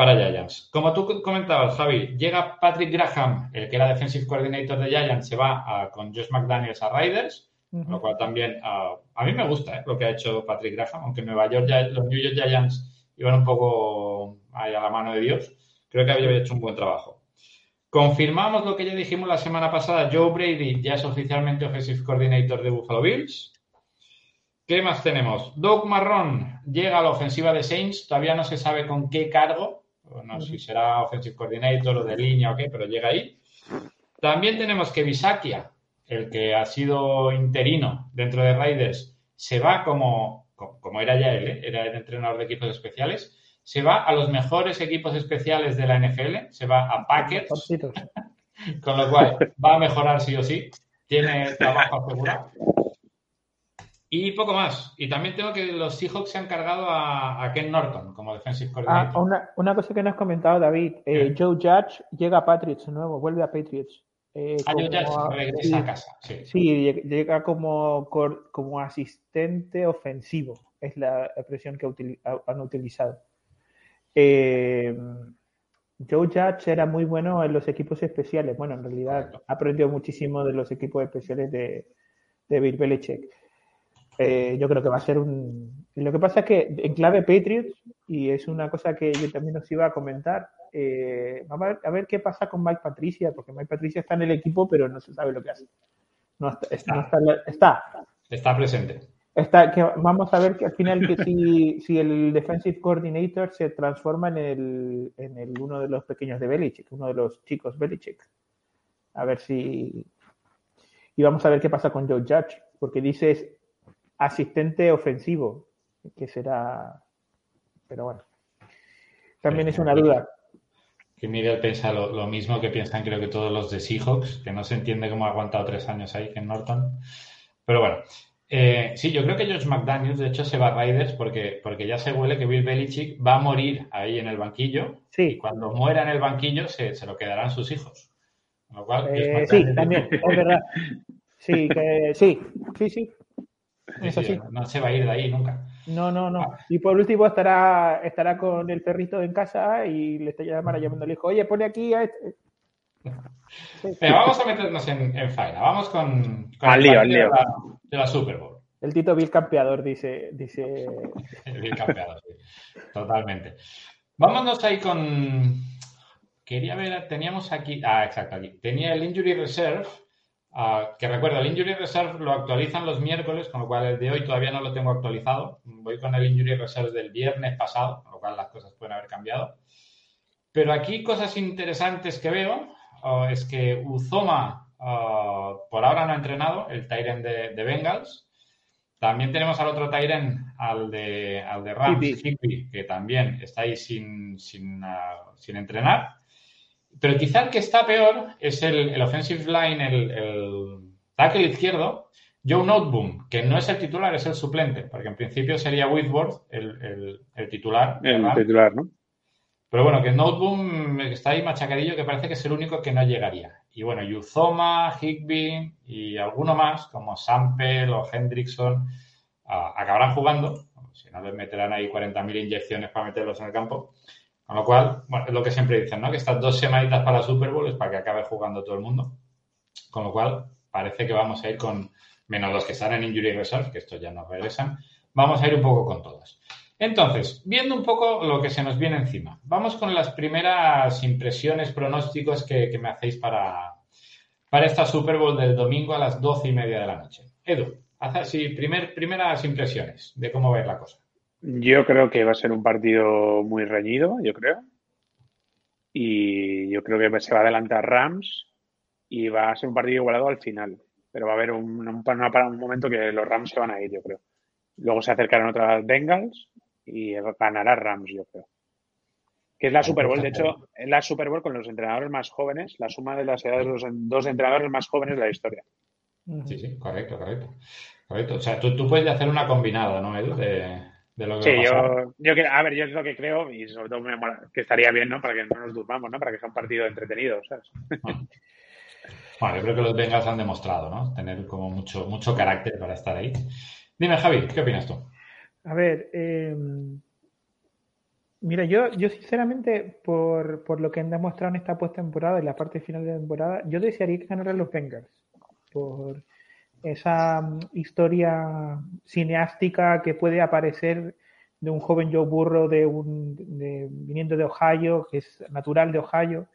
para Giants. Como tú comentabas, Javi, llega Patrick Graham, el que era defensive coordinator de Giants, se va a- con Josh McDaniels a Raiders, Ujú. lo cual también ah, a mí me gusta eh, lo que ha hecho Patrick Graham, aunque Nueva York, ya- los New York Giants iban un poco ahí a la mano de Dios, creo que había hecho un buen trabajo. Confirmamos lo que ya dijimos la semana pasada, Joe Brady ya es oficialmente Offensive Coordinator de Buffalo Bills. ¿Qué más tenemos? Doug Marrón llega a la ofensiva de Saints, todavía no se sabe con qué cargo, o no sé si será Offensive Coordinator o de línea o qué, pero llega ahí. También tenemos que Bisakia, el que ha sido interino dentro de Raiders, se va como, como era ya él, ¿eh? era el entrenador de equipos especiales, se va a los mejores equipos especiales de la NFL, se va a Packers, con lo cual va a mejorar sí o sí, tiene trabajo asegurado. Y poco más. Y también tengo que los Seahawks se han cargado a, a Ken Norton como defensive Ah, coordinator. una, una cosa que no has comentado, David, eh. Joe Judge llega a Patriots de nuevo, vuelve a Patriots. Eh, Ah, ya como- regresa a casa. Sí. Sí, lleg- llega como, como asistente ofensivo, es la expresión que han utilizado. Eh, Joe Judge era muy bueno en los equipos especiales. Bueno, en realidad aprendió muchísimo de los equipos especiales de, de Bill Belichick. Eh, yo creo que va a ser un... Lo que pasa es que en clave Patriots, y es una cosa que yo también os iba a comentar, eh, vamos a ver, a ver qué pasa con Mike Patricia, porque Mike Patricia está en el equipo, pero no se sabe lo que hace. No está, está, no está, está, Está presente. está, que vamos a ver que al final que si, si el defensive coordinator se transforma en el, en el uno de los pequeños de Belichick, uno de los chicos Belichick. A ver si y vamos a ver qué pasa con Joe Judge, porque dices asistente ofensivo, que será pero bueno. También es una duda. Que Miguel piensa lo, lo mismo que piensan creo que todos los de Seahawks, que no se entiende cómo ha aguantado tres años ahí Ken Norton. Pero bueno, eh, sí, yo creo que George McDaniels de hecho se va a Raiders porque, porque ya se huele que Bill Belichick va a morir ahí en el banquillo y Sí, cuando muera en el banquillo se, se lo quedarán sus hijos. Con lo cual, eh, sí, también, es verdad. Sí, que, sí, sí, sí. Es sí, no se va a ir de ahí nunca. No, no, no. Y por último estará, estará con el perrito en casa y le está llamando, llamando al hijo, oye, pone aquí a este. Sí. Venga, vamos a meternos en, en faena. Vamos con, con Al el lío, al lío. De, la, de la Super Bowl. El Tito Bill campeador dice, dice. Bien campeado, sí. Totalmente. Vámonos ahí con. Quería ver, teníamos aquí. Ah, exacto, aquí. Tenía el Injury Reserve. Ah, que recuerdo, el Injury Reserve lo actualizan los miércoles, con lo cual el de hoy todavía no lo tengo actualizado. Voy con el Injury Reserve del viernes pasado, con lo cual las cosas pueden haber cambiado. Pero aquí cosas interesantes que veo ah, es que Uzoma ah, por ahora no ha entrenado, el Tyrant de, de Bengals. También tenemos al otro Tyren, al de, al de Rams, que también está ahí sin, sin, uh, sin, entrenar. Pero quizá el que está peor es el, el offensive line, el, el tackle izquierdo, Joe Noteboom, que no es el titular, es el suplente, porque en principio sería Whitworth el, el titular. El titular, ¿no? Pero bueno, que Noteboom está ahí machacadillo que parece que es el único que no llegaría. Y bueno, Yuzoma, Higby y alguno más, como Sample o Hendrickson, acabarán jugando. Si no les meterán ahí 40.000 inyecciones para meterlos en el campo. Con lo cual, bueno, es lo que siempre dicen, ¿no? Que estas dos semanitas para Super Bowl es para que acabe jugando todo el mundo. Con lo cual, parece que vamos a ir con, menos los que están en Injury Reserve, que estos ya nos regresan, vamos a ir un poco con todos. Entonces, viendo un poco lo que se nos viene encima, vamos con las primeras impresiones, pronósticos que, me hacéis para, para esta Super Bowl del domingo a las doce y media de la noche. Edu, haz así, primer, primeras impresiones de cómo va a ir la cosa. Yo creo que va a ser un partido muy reñido, yo creo. Y yo creo que se va a adelantar Rams y va a ser un partido igualado al final. Pero va a haber un, un, un momento que los Rams se van a ir, yo creo. Luego se acercarán otras Bengals y ganará Rams, yo creo. Que es la Super Bowl, de hecho, es la Super Bowl con los entrenadores más jóvenes, la suma de las edades de los dos entrenadores más jóvenes de la historia. Sí, sí, correcto, correcto. correcto. O sea, tú, tú puedes hacer una combinada, ¿no, Edu? De, de lo que sí, yo, yo, a ver, yo es lo que creo y sobre todo me mola, que estaría bien, ¿no? Para que no nos durmamos, ¿no? Para que sea un partido entretenido, ¿sabes? Bueno, yo creo que los Bengals han demostrado, ¿no? Tener como mucho, mucho carácter para estar ahí. Dime, Javi, ¿qué opinas tú? A ver, eh, mira, yo, yo sinceramente, por, por, lo que han demostrado en esta postemporada, en la parte final de la temporada, yo desearía que ganaran los Bengals. Por esa mm, historia cineástica que puede aparecer de un joven Joe Burro de un, de, viniendo de Ohio, que es natural de Ohio,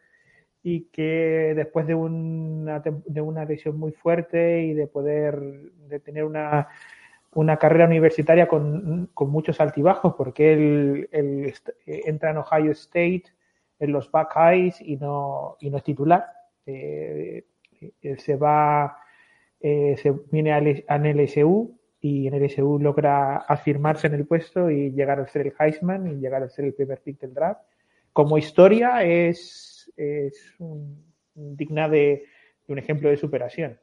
y que después de una, de una lesión muy fuerte y de poder de tener una una carrera universitaria con, muchos altibajos, porque él, entra en Ohio State, en los Buckeyes y no, y no es titular. Eh, él se va, eh, se viene al, LSU y en LSU logra afirmarse en el puesto y llegar a ser el Heisman y llegar a ser el primer pick del draft. Como historia es, es digna de un ejemplo de superación.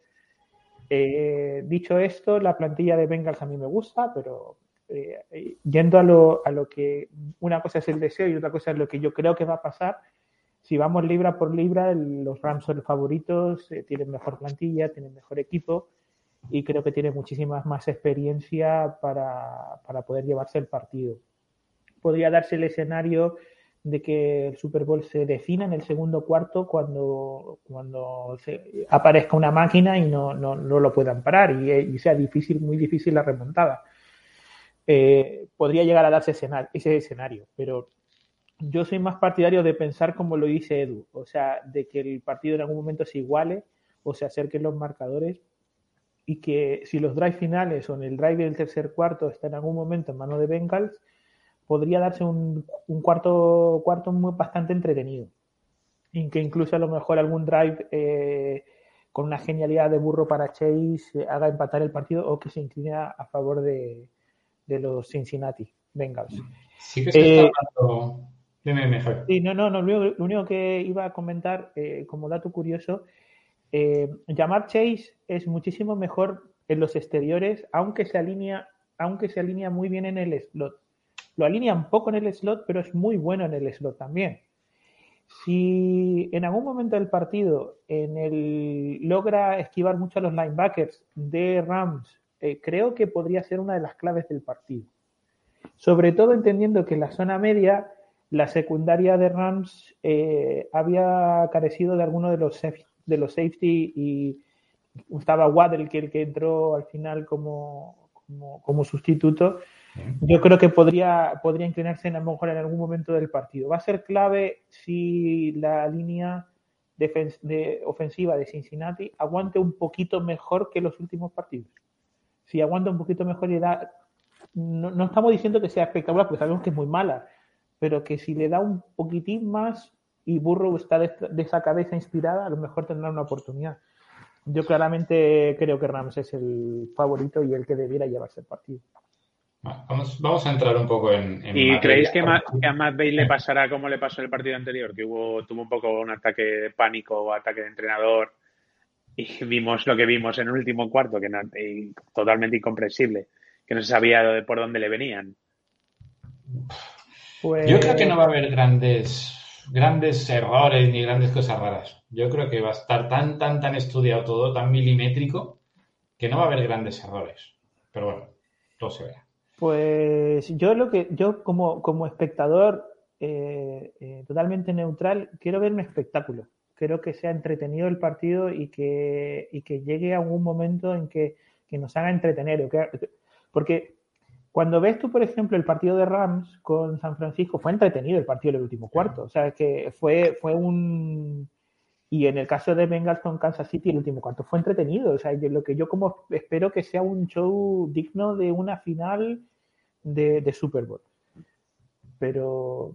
Eh, dicho esto, la plantilla de Bengals a mí me gusta, pero eh, yendo a lo, a lo, que una cosa es el deseo y otra cosa es lo que yo creo que va a pasar. Si vamos libra por libra, los Rams son los favoritos, eh, tienen mejor plantilla, tienen mejor equipo y creo que tienen muchísima más experiencia para, para poder llevarse el partido. Podría darse el escenario de que el Super Bowl se defina en el segundo cuarto cuando, cuando se aparezca una máquina y no, no, no lo puedan parar y, sea difícil, muy difícil la remontada. Eh, podría llegar a darse ese escenario, pero yo soy más partidario de pensar como lo dice Edu, o sea, de que el partido en algún momento se iguale o se acerquen los marcadores y que si los drives finales o en el drive del tercer cuarto está en algún momento en mano de Bengals, podría darse un, cuarto, cuarto muy, bastante entretenido. Y que incluso a lo mejor algún drive eh, con una genialidad de burro para Chase eh, haga empatar el partido o que se incline a, favor de, los Cincinnati Bengals. Sí que se está hablando... Sí, no, no, no, lo, único que iba a comentar eh, como dato curioso, llamar Chase es muchísimo mejor en los exteriores, aunque se alinea, aunque se alinea muy bien en el slot. Lo alinea un poco en el slot, pero es muy bueno en el slot también. Si en algún momento del partido en el, logra esquivar mucho a los linebackers de Rams, eh, creo que podría ser una de las claves del partido. Sobre todo entendiendo que la zona media la secundaria de Rams eh, había carecido de alguno de los, de los safety y estaba Waddell, que el que entró al final como, como, como sustituto yo creo que podría, podría inclinarse en, a lo mejor en algún momento del partido. Va a ser clave si la línea de ofensiva de Cincinnati aguante un poquito mejor que los últimos partidos. Si aguanta un poquito mejor y da. No, no estamos diciendo que sea espectacular, porque sabemos que es muy mala, pero que si le da un poquitín más y Burrow está de, esa cabeza inspirada, a lo mejor tendrá una oportunidad. Yo claramente creo que Rams es el favorito y el que debiera llevarse el partido. Vamos, vamos a entrar un poco en. en ¿Y materia. creéis que, Ma- que a Matt Bay le pasará como le pasó en el partido anterior? Que hubo, tuvo un poco un ataque de pánico o ataque de entrenador y vimos lo que vimos en el último cuarto, que no- y totalmente incomprensible, que no se sabía de por dónde le venían. Pues, Yo creo que no va a haber grandes, grandes errores ni grandes cosas raras. Yo creo que va a estar tan, tan, tan estudiado todo, tan milimétrico, que no va a haber grandes errores. Pero bueno, todo se verá. Pues yo lo que yo como, como espectador eh, eh, totalmente neutral quiero ver un espectáculo. Quiero que sea entretenido el partido y que, y que llegue a un momento en que, que nos haga entretener. que- porque cuando ves tú, por ejemplo, el partido de Rams con San Francisco, fue entretenido el partido del último cuarto. O sea, que fue, fue un... Y en el caso de Bengals con Kansas City, el último cuarto fue entretenido. O sea, yo- lo que yo como espero que sea un show digno de una final de, de Super Bowl. Pero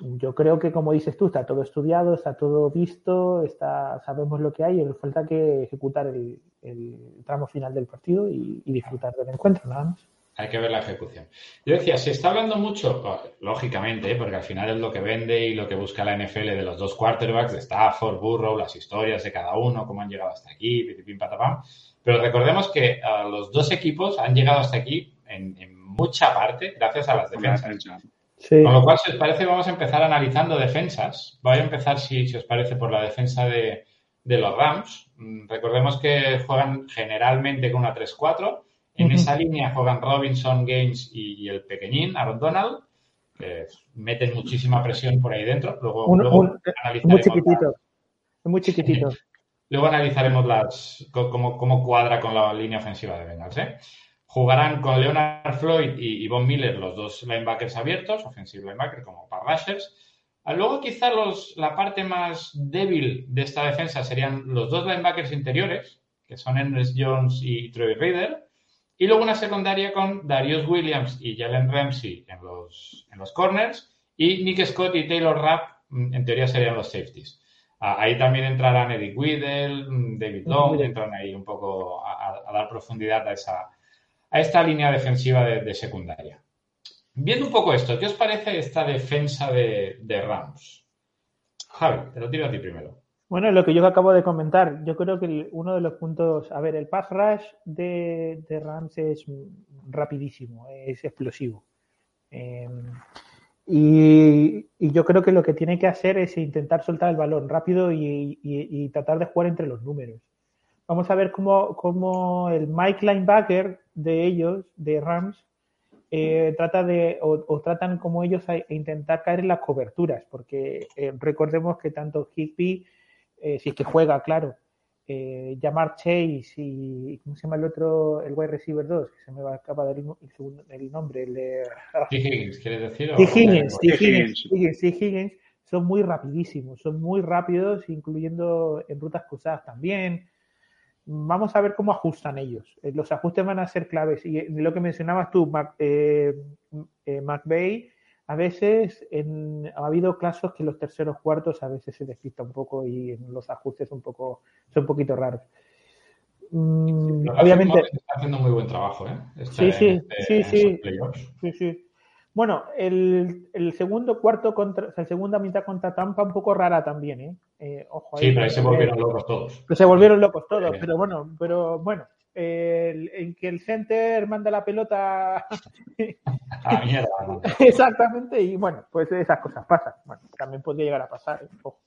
yo creo que, como dices tú, está todo estudiado, está todo visto, está, sabemos lo que hay, y falta que ejecutar el, el tramo final del partido y, y disfrutar del encuentro, nada más. Hay que ver la ejecución. Yo decía, se está hablando mucho, lógicamente, ¿eh? porque al final es lo que vende y lo que busca la NFL de los dos quarterbacks, de Stafford, Burrow, las historias de cada uno, cómo han llegado hasta aquí, pitipim, patapam. Pero recordemos que uh, los dos equipos han llegado hasta aquí en, en, mucha parte gracias a las defensas. Sí. Con lo cual, si os parece, vamos a empezar analizando defensas. Voy a empezar, si, si os parece, por la defensa de, de los Rams. Mm, Recordemos que juegan generalmente con una 3-4. En uh -huh. esa línea juegan Robinson, Gaines y, y, el pequeñín, Aaron Donald, que meten muchísima presión por ahí dentro. Luego, un, luego un, muy chiquitito. Muy chiquitito. luego analizaremos las, cómo, cómo, cuadra con la línea ofensiva de Bengals. ¿eh? Jugarán con Leonard Floyd y, y Von Miller, los dos linebackers abiertos, offensive linebacker como para rushers. Luego, quizá los, la parte más débil de esta defensa serían los dos linebackers interiores, que son Ernest Jones y Troy Reader. Y luego una secundaria con Darius Williams y Jalen Ramsey en los, en los corners. Y Nick Scott y Taylor Rapp, en teoría, serían los safeties. Ahí también entrarán Eric Weddle, David Long, entran ahí un poco a, a dar profundidad a, esa, a esta línea defensiva de, de, secundaria. Viendo un poco esto, ¿qué os parece esta defensa de, de Rams? Javi, te lo tiro a ti primero. Bueno, lo que yo acabo de comentar, yo creo que uno de los puntos, a ver, el pass rush de, Rams es rapidísimo, es explosivo. Eh, y, yo creo que lo que tiene que hacer es intentar soltar el balón rápido y, tratar de jugar entre los números. Vamos a ver cómo, el Mike Linebacker de ellos, de Rams, eh, trata de, o, tratan como ellos a, a, intentar caer en las coberturas, porque eh, recordemos que tanto Higby eh, si es que juega, claro. Eh, Jamar Chase y ¿cómo se llama el otro? El wide receiver 2, que se me va a escapar el, el, el nombre. El de... T. Higgins, ¿quieres decir? Higgins. Higgins, Higgins, T. Higgins, son muy rapidísimos, son muy rápidos, incluyendo en rutas cruzadas también. Vamos a ver cómo ajustan ellos. Eh, Los ajustes van a ser claves. Y lo que mencionabas tú, Mac, eh, McVeigh, a veces en, ha habido casos que los terceros cuartos a veces se despista un poco y los ajustes un poco son un poquito raros. Mm, obviamente está haciendo muy buen trabajo, ¿eh? Este, sí, sí, este, sí, sí, sí, sí. Bueno, el, el, segundo cuarto contra, o sea, la segunda mitad contra Tampa un poco rara también, ¿eh? eh ojo ahí, sí, pero ahí se volvieron locos todos. Se volvieron locos todos, pero bueno, pero bueno, eh, en que el center manda la pelota a mierda. Exactamente, y bueno, pues esas cosas pasan. Bueno, también podría llegar a pasar. ¿eh? Ojo.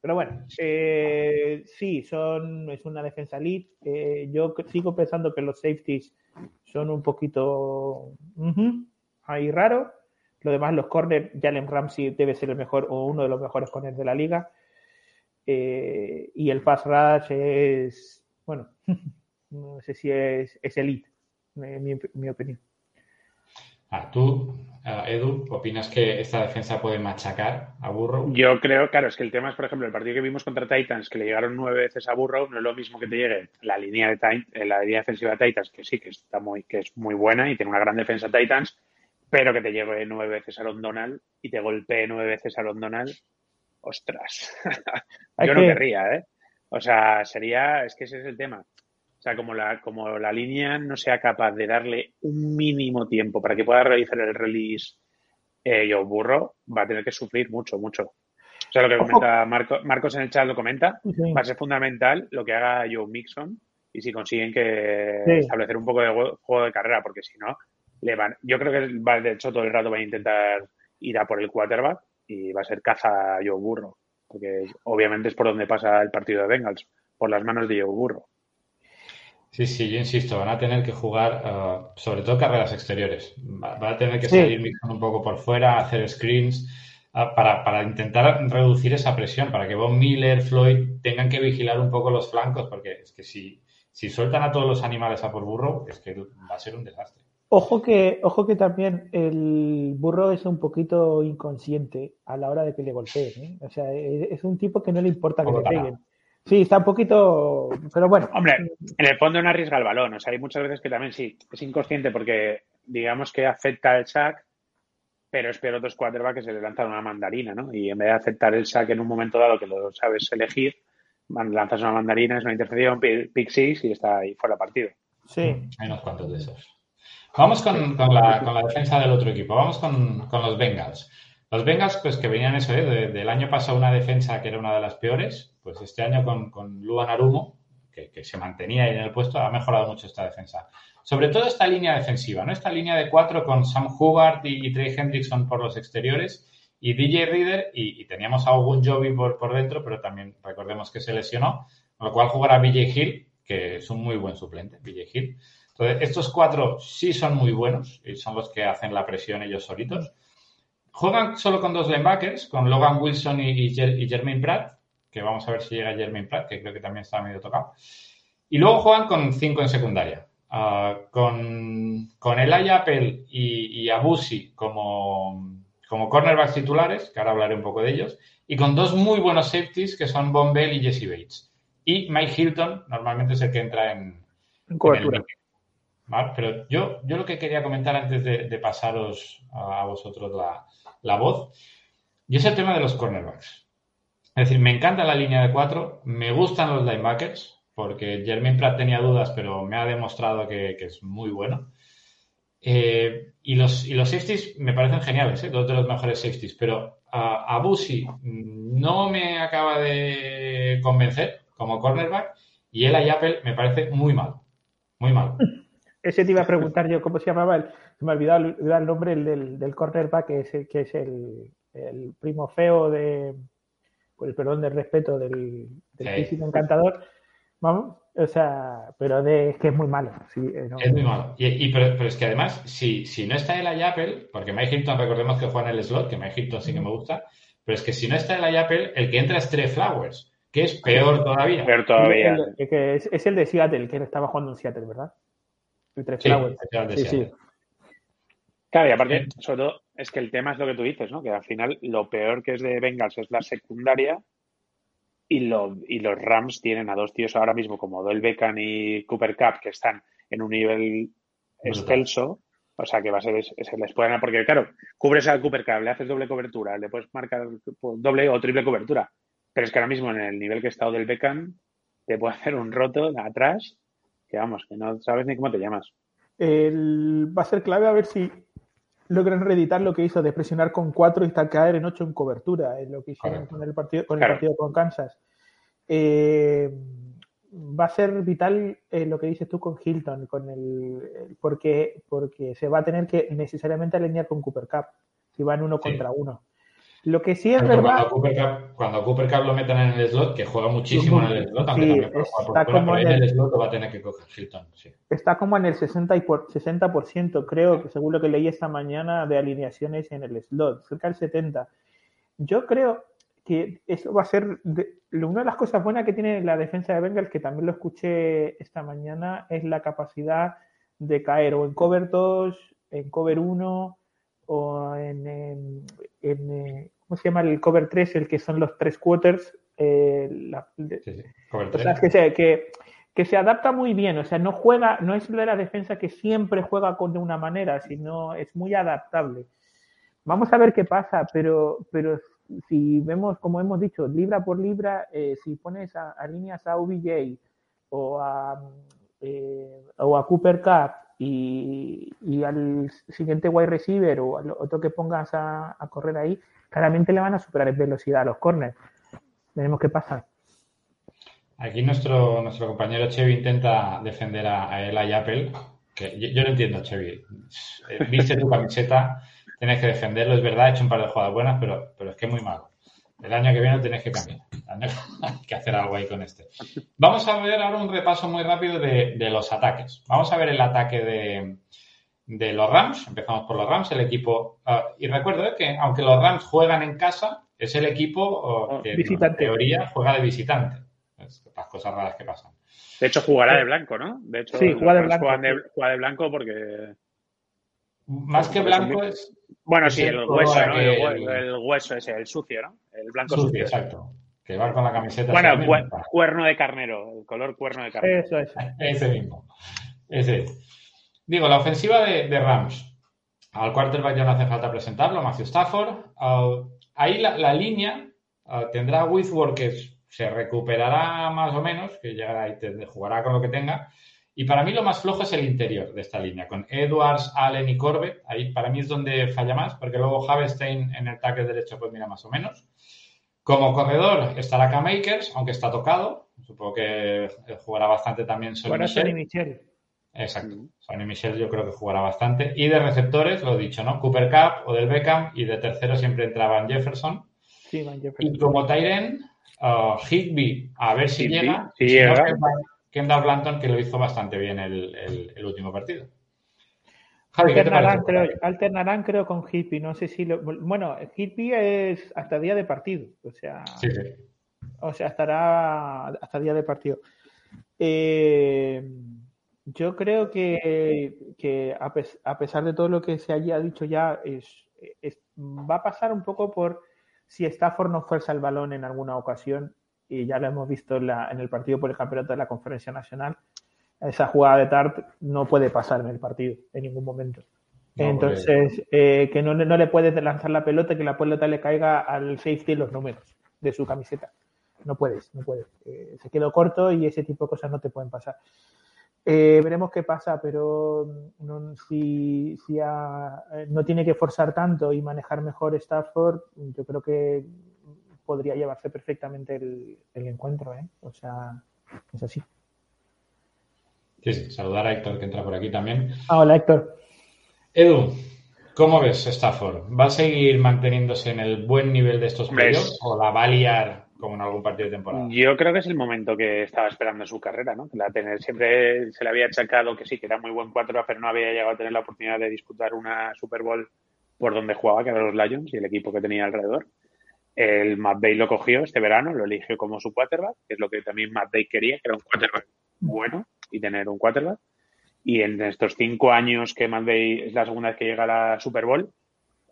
Pero bueno, eh, sí, son, es una defensa elite. Eh, yo sigo pensando que los safeties son un poquito uh -huh, ahí raro. Lo demás, los corners, Jalen Ramsey debe ser el mejor o uno de los mejores corners de la liga. Eh, y el pass rush es, bueno, no sé si es, es elite, en mi, mi opinión. Ah, ¿Tú, uh, Edu, opinas que esta defensa puede machacar a Burrow? Yo creo, claro, es que el tema es, por ejemplo, el partido que vimos contra Titans, que le llegaron nueve veces a Burrow, no es lo mismo que te llegue la línea de time, la línea defensiva de Titans, que sí, que está muy, que es muy buena y tiene una gran defensa Titans, pero que te llegue nueve veces a Donald y te golpee nueve veces a Donald, ostras. Yo no querría, ¿eh? O sea, sería, es que ese es el tema. O sea, como la, como la línea no sea capaz de darle un mínimo tiempo para que pueda realizar el release eh, yo burro, va a tener que sufrir mucho, mucho. O sea, lo que comenta Marcos en el chat lo comenta, va a ser fundamental lo que haga Joe Mixon y si consiguen que establecer un poco de juego de carrera, porque si no, le van, yo creo que va, de hecho todo el rato va a intentar ir a por el quarterback y va a ser caza Joe Burro, porque obviamente es por donde pasa el partido de Bengals, por las manos de Joe Burro. Sí, sí, yo insisto, van a tener que jugar uh, sobre todo carreras exteriores. Van a tener que salir un poco por fuera, hacer screens uh, para, para, intentar reducir esa presión, para que Von Miller, Floyd tengan que vigilar un poco los flancos, porque es que si, si sueltan a todos los animales a por burro, es que va a ser un desastre. Ojo que, ojo que también el burro es un poquito inconsciente a la hora de que le golpeen. ¿eh? O sea, es un tipo que no le importa que le peguen. Sí, está un poquito. Pero bueno. Hombre, en el fondo no arriesga el balón. O sea, hay muchas veces que también sí, es inconsciente porque digamos que afecta el sack, pero es peor otros quarterbacks que se le lanzan una mandarina, ¿no? Y en vez de aceptar el sack en un momento dado que lo sabes elegir, lanzas una mandarina, es una intercepción, pick six y está ahí fuera partido. Sí. Hay unos cuantos de esos. Vamos con, la, con la, defensa del otro equipo. Vamos con, con los Bengals. Los Bengals, pues que venían eso, ¿eh? del año pasado una defensa que era una de las peores, pues este año con, con Luan Arumo, que, se mantenía ahí en el puesto, ha mejorado mucho esta defensa. Sobre todo esta línea defensiva, ¿no? Esta línea de cuatro con Sam Hubbard y, Trey Hendrickson por los exteriores y DJ Reader y, teníamos a Ogun Jovi por, por dentro, pero también recordemos que se lesionó, con lo cual jugará BJ Hill, que es un muy buen suplente, BJ Hill. Entonces, estos cuatro sí son muy buenos y son los que hacen la presión ellos solitos. Juegan solo con dos linebackers, con Logan Wilson y, y, Jermaine Pratt, que vamos a ver si llega Jermaine Pratt, que creo que también está medio tocado. Y luego juegan con cinco en secundaria. Ah, con, con Eli Apple y, y Abusi como, como cornerbacks titulares, que ahora hablaré un poco de ellos, y con dos muy buenos safeties que son Von Bell y Jesse Bates. Y Mike Hilton normalmente es el que entra en, en cobertura. Pero yo, yo lo que quería comentar antes de, pasaros a, vosotros la, la, voz, y es el tema de los cornerbacks. Es decir, me encanta la línea de cuatro, me gustan los linebackers, porque Jermaine Pratt tenía dudas, pero me ha demostrado que, es muy bueno. Eh, y, los, y los safeties me parecen geniales, ¿eh? dos de los mejores safeties, pero a, Busi no me acaba de convencer como cornerback y él a Apple me parece muy mal, muy mal. Ese te iba a preguntar yo, ¿cómo se llamaba? El, me ha olvidado, el nombre del, del cornerback, que es el, que es el, el primo feo de, por el perdón del respeto del, del físico encantador. Vamos, o sea, pero de, es que es muy malo. Eh, es muy malo. Y, pero, es que además, si, si no está el Apple, porque Mike Hilton, recordemos que juega en el slot, que Mike Hilton sí que me gusta, pero es que si no está el Apple, el que entra es Trey Flowers, que es peor todavía. Peor todavía. es, es, el de Seattle, que estaba jugando en Seattle, ¿verdad? Claro, y aparte, sobre todo, es que el tema es lo que tú dices, ¿no? Que al final lo peor que es de Bengals es la secundaria y, lo, y los Rams tienen a dos tíos ahora mismo como Doyle Beckham y Cooper Cup que están en un nivel excelso. O sea, que va a ser, se les pueden, porque claro, cubres al Cooper Cup, le haces doble cobertura, le puedes marcar doble o triple cobertura. Pero es que ahora mismo en el nivel que está Odell Beckham, te puede hacer un roto atrás que vamos, que no sabes ni cómo te llamas. va a ser clave a ver si logran reeditar lo que hizo de presionar con cuatro y estar caer en ocho en cobertura, es lo que hicieron con el partido con el partido con Kansas. Eh, va a ser vital eh, lo que dices tú con Hilton, con el porque porque se va a tener que necesariamente alinear con Cooper Cup si van uno contra uno. Lo que sí es verdad. Cuando Cooper, Cup, lo metan en el slot, que juega muchísimo en el slot, aunque también está como en el, slot lo va a tener que coger Hilton. Está como en el 60%, y por, 60%, creo, que según lo que leí esta mañana, de alineaciones en el slot, cerca del 70%. Yo creo que eso va a ser. una de las cosas buenas que tiene la defensa de Bengals, que también lo escuché esta mañana, es la capacidad de caer o en cover 2, en cover 1 o en, en, eh, ¿cómo se llama el cover 3? El que son los tres quarters. Eh, o sea, que se, que, que se adapta muy bien, o sea, no juega, no es de la defensa que siempre juega con de una manera, sino es muy adaptable. Vamos a ver qué pasa, pero, pero si vemos, como hemos dicho, libra por libra, eh, si pones a, líneas a OBJ o a, eh, o a Cooper Cup y, al siguiente wide receiver o al otro que pongas a, correr ahí, claramente le van a superar en velocidad a los corners. Veremos qué pasa. Aquí nuestro, nuestro compañero Chevy intenta defender a, a y Apple, que yo, yo, no entiendo, Chevy. Viste tu camiseta tienes que defenderlo, es verdad, he hecho un par de jugadas buenas, pero, pero es que es muy malo. El año que viene tienes que cambiar. Hay que hacer algo ahí con este. Vamos a ver ahora un repaso muy rápido de, los ataques. Vamos a ver el ataque de, los Rams. Empezamos por los Rams, el equipo. Ah, y recuerdo eh, que aunque los Rams juegan en casa, es el equipo oh, que en teoría juega de visitante. las cosas raras que pasan. De hecho, jugará de blanco, ¿no? De hecho, sí, juega de blanco. juega de blanco porque más que blanco es. Bueno, sí, el hueso, ¿no? El, hueso ese, el sucio, ¿no? El blanco sucio. Exacto. Que va con la camiseta. Bueno, cuerno de carnero, el color cuerno de carnero. Eso es. Ese mismo. Ese. Digo, la ofensiva de, Rams. Al quarterback ya no hace falta presentarlo, Matthew Stafford. ahí la, línea uh, tendrá Withworth que se recuperará más o menos, que llegará y te, jugará con lo que tenga. Y para mí lo más flojo es el interior de esta línea, con Edwards, Allen y Corbett. Ahí para mí es donde falla más, porque luego Havestein en el tackle derecho pues mira más o menos. Como corredor estará K-Makers, aunque está tocado. Supongo que jugará bastante también Sonny Michel. Michel. Exacto. Sonny Michel yo creo que jugará bastante. Y de receptores, lo he dicho, ¿no? Cooper Cup o del Beckham. Y de tercero siempre entraba Jefferson. Sí, Van Jefferson. Y como Tyren, uh, Higby, a ver si llega. Si llega. Kendall Blanton, que lo hizo bastante bien el, último partido. alternarán, creo, con Hippie. No sé si lo. Bueno, Hippie es hasta día de partido. O sea. O sea, estará hasta día de partido. Eh, yo creo que, a, pesar de todo lo que se haya dicho ya, es, va a pasar un poco por si Stafford no fuerza el balón en alguna ocasión y ya lo hemos visto en, el partido por el campeonato de la Conferencia Nacional, esa jugada de Tart no puede pasar en el partido en ningún momento. Entonces, eh, que no, no, le puedes lanzar la pelota, que la pelota le caiga al safety los números de su camiseta. No puedes, no puedes. Eh, se quedó corto y ese tipo de cosas no te pueden pasar. Eh, veremos qué pasa, pero no, si, si no tiene que forzar tanto y manejar mejor Stafford, yo creo que podría llevarse perfectamente el, encuentro, ¿eh? O sea, es así. Sí, sí, saludar a Héctor que entra por aquí también. Ah, hola Héctor. Edu, ¿cómo ves Stafford? ¿Va a seguir manteniéndose en el buen nivel de estos playoffs o la va a liar como en algún partido de temporada? Yo creo que es el momento que estaba esperando en su carrera, ¿no? La tener, siempre se le había achacado que sí, que era muy buen cuatro, pero no había llegado a tener la oportunidad de disputar una Super Bowl por donde jugaba, que eran los Lions y el equipo que tenía alrededor. El Day lo cogió este verano, lo eligió como su quarterback, que es lo que también Day quería, que era un quarterback bueno y tener un quarterback. Y en estos cinco años que Day es la segunda vez que llega a la Super Bowl,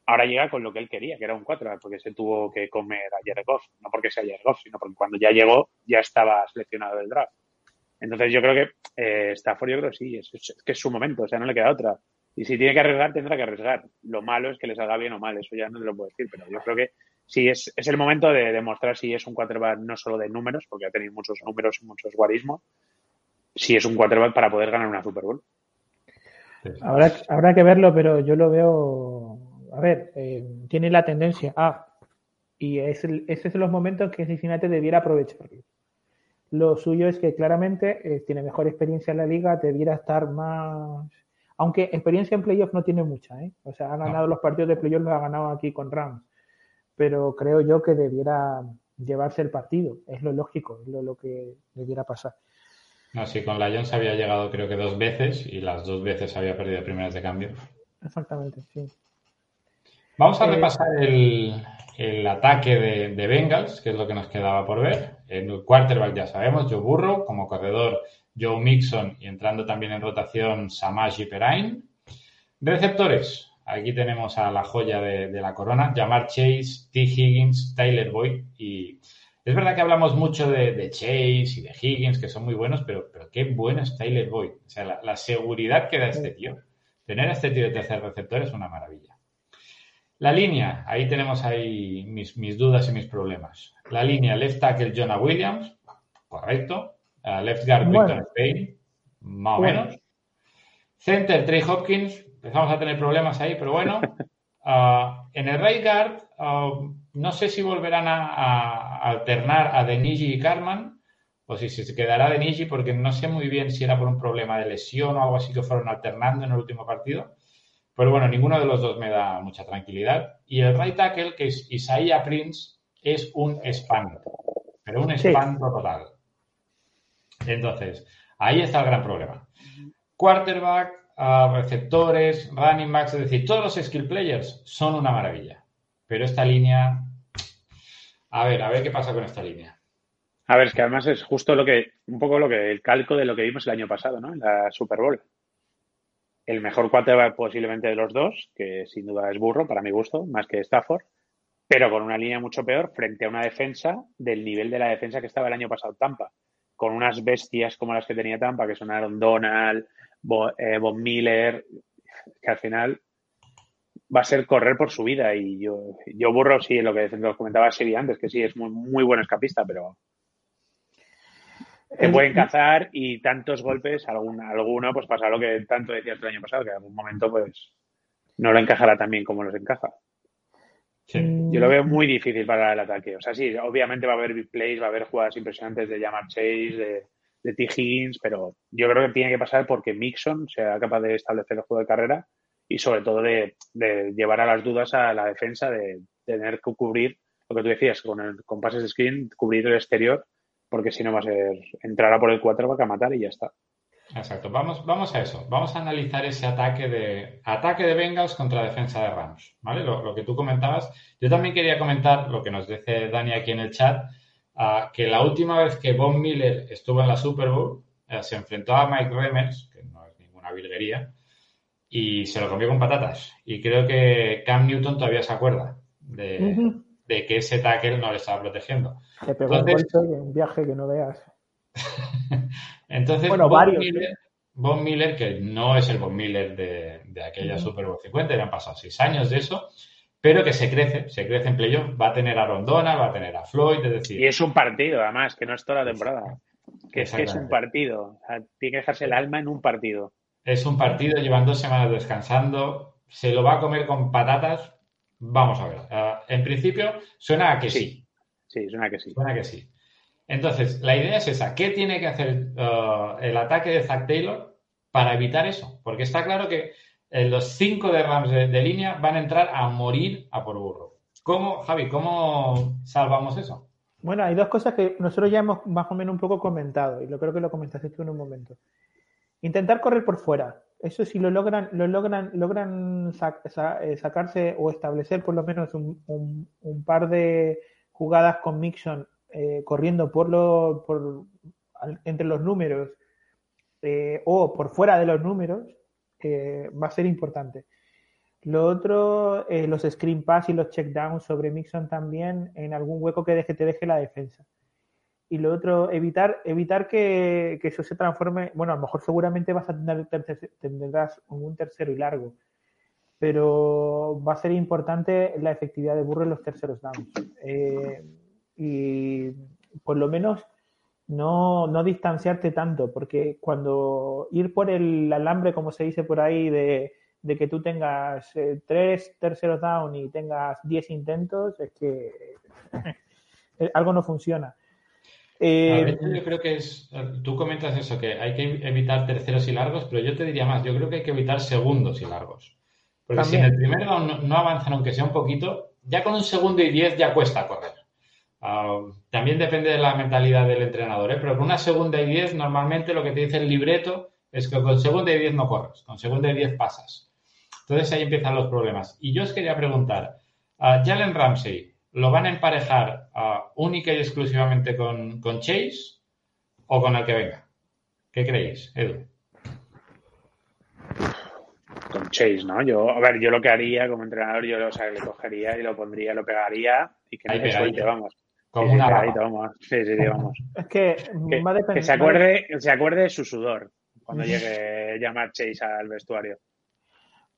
ahora llega con lo que él quería, que era un quarterback, porque se tuvo que comer a Jared Goff. No porque sea Jared Goff, sino porque cuando ya llegó ya estaba seleccionado del draft. Entonces yo creo que eh, Stafford, yo creo que sí, es, que es su momento, o sea, no le queda otra. Y si tiene que arriesgar, tendrá que arriesgar. Lo malo es que le salga bien o mal, eso ya no te lo puedo decir, pero yo creo que sí es, es el momento de demostrar si es un quarterback no solo de números, porque ha tenido muchos números y muchos guarismos, si es un quarterback para poder ganar una Super Bowl. Habrá, habrá que verlo, pero yo lo veo. A ver, eh, tiene la tendencia a. Y es el, ese es los momentos que Cincinnati debiera aprovechar. Lo suyo es que claramente eh, tiene mejor experiencia en la liga, debiera estar más. Aunque experiencia en playoff no tiene mucha, ¿eh? O sea, ha ganado los partidos de playoff, los ha ganado aquí con Rams pero creo yo que debiera llevarse el partido. Es lo lógico, es lo, que debiera pasar. No, sí, con Lions había llegado creo que dos veces y las dos veces había perdido primeras de cambio. Exactamente, sí. Vamos a eh, repasar el, ataque de, Bengals, que es lo que nos quedaba por ver. En el quarterback ya sabemos, Joe Burrow, como corredor Joe Mixon y entrando también en rotación Samaji Perain. Receptores, Aquí tenemos a la joya de, la corona, Jamar Chase, T. Higgins, Tyler Boyd. Y es verdad que hablamos mucho de, Chase y de Higgins, que son muy buenos, pero, pero qué bueno es Tyler Boyd. O sea, la, seguridad que da este tío. Tener a este tío de tercer receptor es una maravilla. La línea, ahí tenemos ahí mis, mis dudas y mis problemas. La línea left tackle Jonah Williams, correcto. Uh, left guard Bueno. Victor Spain, más o menos. Center Trey Hopkins, empezamos a tener problemas ahí, pero bueno. Uh, en el right guard, uh, no sé si volverán a, a alternar a Denigi y Carman o si se quedará Denigi, porque no sé muy bien si era por un problema de lesión o algo así que fueron alternando en el último partido. Pero bueno, ninguno de los dos me da mucha tranquilidad. Y el right tackle, que es Isaiah Prince, es un espanto, pero un Sí. espanto total. Entonces, ahí está el gran problema. Quarterback, receptores, running backs, es decir, todos los skill players son una maravilla. Pero esta línea, a ver, a ver qué pasa con esta línea. A ver, es que además es justo lo que, un poco lo que, el calco de lo que vimos el año pasado, ¿no? En la Super Bowl. El mejor quarterback posiblemente de los dos, que sin duda es burro, para mi gusto, más que Stafford, pero con una línea mucho peor frente a una defensa del nivel de la defensa que estaba el año pasado Tampa, con unas bestias como las que tenía Tampa, que son Aaron Donald, Bo- eh, Von Miller, que al final va a ser correr por su vida. Y yo, yo burro, sí, lo que lo comentaba Siri antes, que sí, es muy, muy buen escapista, pero te pueden cazar y tantos golpes, alguna, alguno, pues pasa lo que tanto decías el año pasado, que en algún momento, pues, no lo encajará tan bien como los encaja. Sí. Yo lo veo muy difícil para el ataque. O sea, sí, obviamente va a haber big plays, va a haber jugadas impresionantes de Jamar Chase, de, de T. Higgins, pero yo creo que tiene que pasar porque Mixon sea capaz de establecer el juego de carrera y sobre todo de, llevar a las dudas a la defensa, de, tener que cubrir lo que tú decías, con, el, con pases de screen, cubrir el exterior, porque si no va a ser entrar a por el 4 va a matar y ya está. Exacto, vamos, vamos a eso. Vamos a analizar ese ataque de ataque de Bengals contra defensa de Rams, ¿vale? Lo, lo que tú comentabas. Yo también quería comentar lo que nos dice Dani aquí en el chat, que la última vez que Von Miller estuvo en la Super Bowl, eh, se enfrentó a Mike Remers, que no es ninguna virguería, y se lo comió con patatas. Y creo que Cam Newton todavía se acuerda de, que ese tackle no le estaba protegiendo. Se pegó un Entonces- golpe un viaje que no veas. Entonces, Bueno, Von, varios, Miller, Von Miller, que no es el Von Miller de, de aquella Super Bowl 50, ya han pasado seis años de eso, pero que se crece, se crece en playoff, va a tener a Rondona, va a tener a Floyd, es decir, Y es un partido, además, que no es toda la temporada. Que es que es un partido. O sea, tiene que dejarse el alma en un partido. es un partido, llevan dos semanas descansando, se lo va a comer con patatas, vamos a ver. Ah, en principio, suena a que sí. Sí. Sí, suena que sí. Suena que sí. Entonces, la idea es esa. ¿Qué tiene que hacer uh, el ataque de Zach Taylor para evitar eso? Porque está claro que los cinco de Rams de, línea van a entrar a morir a por burro. ¿Cómo, Javi, cómo salvamos eso? Bueno, hay dos cosas que nosotros ya hemos más o menos un poco comentado, y lo creo que lo comentaste tú en un momento. Intentar correr por fuera. Eso si lo logran, lo logran, logran sac- sa- eh, sacarse o establecer por lo menos un, un- par de jugadas con Mixon eh, corriendo por lo, por, entre los números eh, o por fuera de los números, eh, va a ser importante. Lo otro, eh, los screen pass y los checkdowns sobre Mixon también en algún hueco que deje, te deje la defensa. Y lo otro, evitar, evitar que, que eso se transforme. Bueno, a lo mejor seguramente vas a tener tendrás un tercero y largo, pero va a ser importante la efectividad de Burro en los terceros downs. Eh, y por lo menos no, no distanciarte tanto, porque cuando ir por el alambre, como se dice por ahí, de, de que tú tengas eh, tres terceros down y tengas diez intentos, es que eh, algo no funciona. Eh, A yo creo que es. Tú comentas eso, que hay que evitar terceros y largos, pero yo te diría más. Yo creo que hay que evitar segundos y largos. Porque si en el primer down no, no avanzan, aunque sea un poquito, ya con un segundo y diez ya cuesta correr. Ah, también depende de la mentalidad del entrenador, ¿eh? pero con una segunda y diez, normalmente lo que te dice el libreto es que con segunda y diez no corres, con segunda y diez pasas. Entonces ahí empiezan los problemas. Y yo os quería preguntar, a Jalen Ramsey, ¿lo van a emparejar ah, única y exclusivamente con, con Chase o con el que venga? ¿Qué creéis, Edu? Con Chase, ¿no? Yo, a ver, yo lo que haría como entrenador, yo o sea, le cogería y lo pondría, lo pegaría y que no se suelte, vamos. Como Sí, sí, una vamos. Sí, sí, sí, vamos. es que, Que, va a depender. que se acuerde, se acuerde de su sudor cuando llegue llamar Chase al vestuario.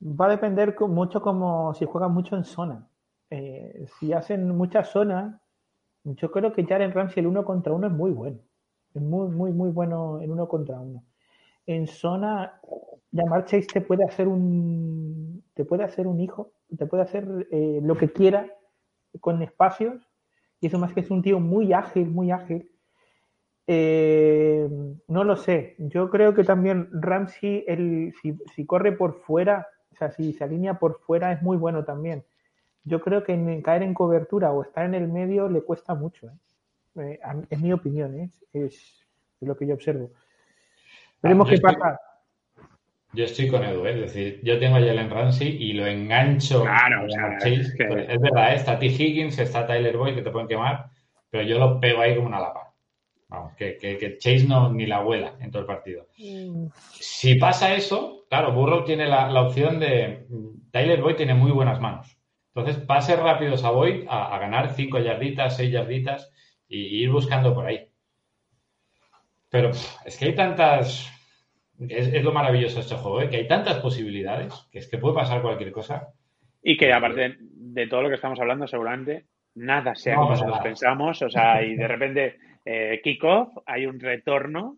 Va a depender mucho como si juegan mucho en zona. Eh, si hacen muchas zonas, yo creo que Jaren Ramsey el uno contra uno es muy bueno. Es muy, muy, muy bueno en uno contra uno. En zona, llamar Chase te puede hacer un te puede hacer un hijo, te puede hacer eh, lo que quiera con espacios. Y eso más que es un tío muy ágil, muy ágil. Eh, no lo sé. Yo creo que también Ramsey, el, si, si, corre por fuera, o sea, si se alinea por fuera, es muy bueno también. Yo creo que en, caer en cobertura o estar en el medio le cuesta mucho. ¿eh? Eh, es mi opinión, ¿eh? es, lo que yo observo. Veremos qué pasa. Yo estoy con Edu, es decir, yo tengo a Jalen Ramsey y lo engancho. Claro, o sea, es, es, verdad, está T. Higgins, está Tyler Boyd que te pueden quemar, pero yo lo pego ahí como una lapa. Vamos, que, que, Chase no ni la abuela en todo el partido. Mm. Si pasa eso, claro, Burrow tiene la, la, opción de. Tyler Boyd tiene muy buenas manos. Entonces, pase rápidos a Boyd a, a ganar 5 yarditas, 6 yarditas y, ir buscando por ahí. Pero es que hay tantas. Es, lo maravilloso de este juego, ¿eh? que hay tantas posibilidades que es que puede pasar cualquier cosa. Y que aparte de todo lo que estamos hablando, seguramente nada sea como nosotros pensamos. O sea, y de repente eh, kickoff, hay un retorno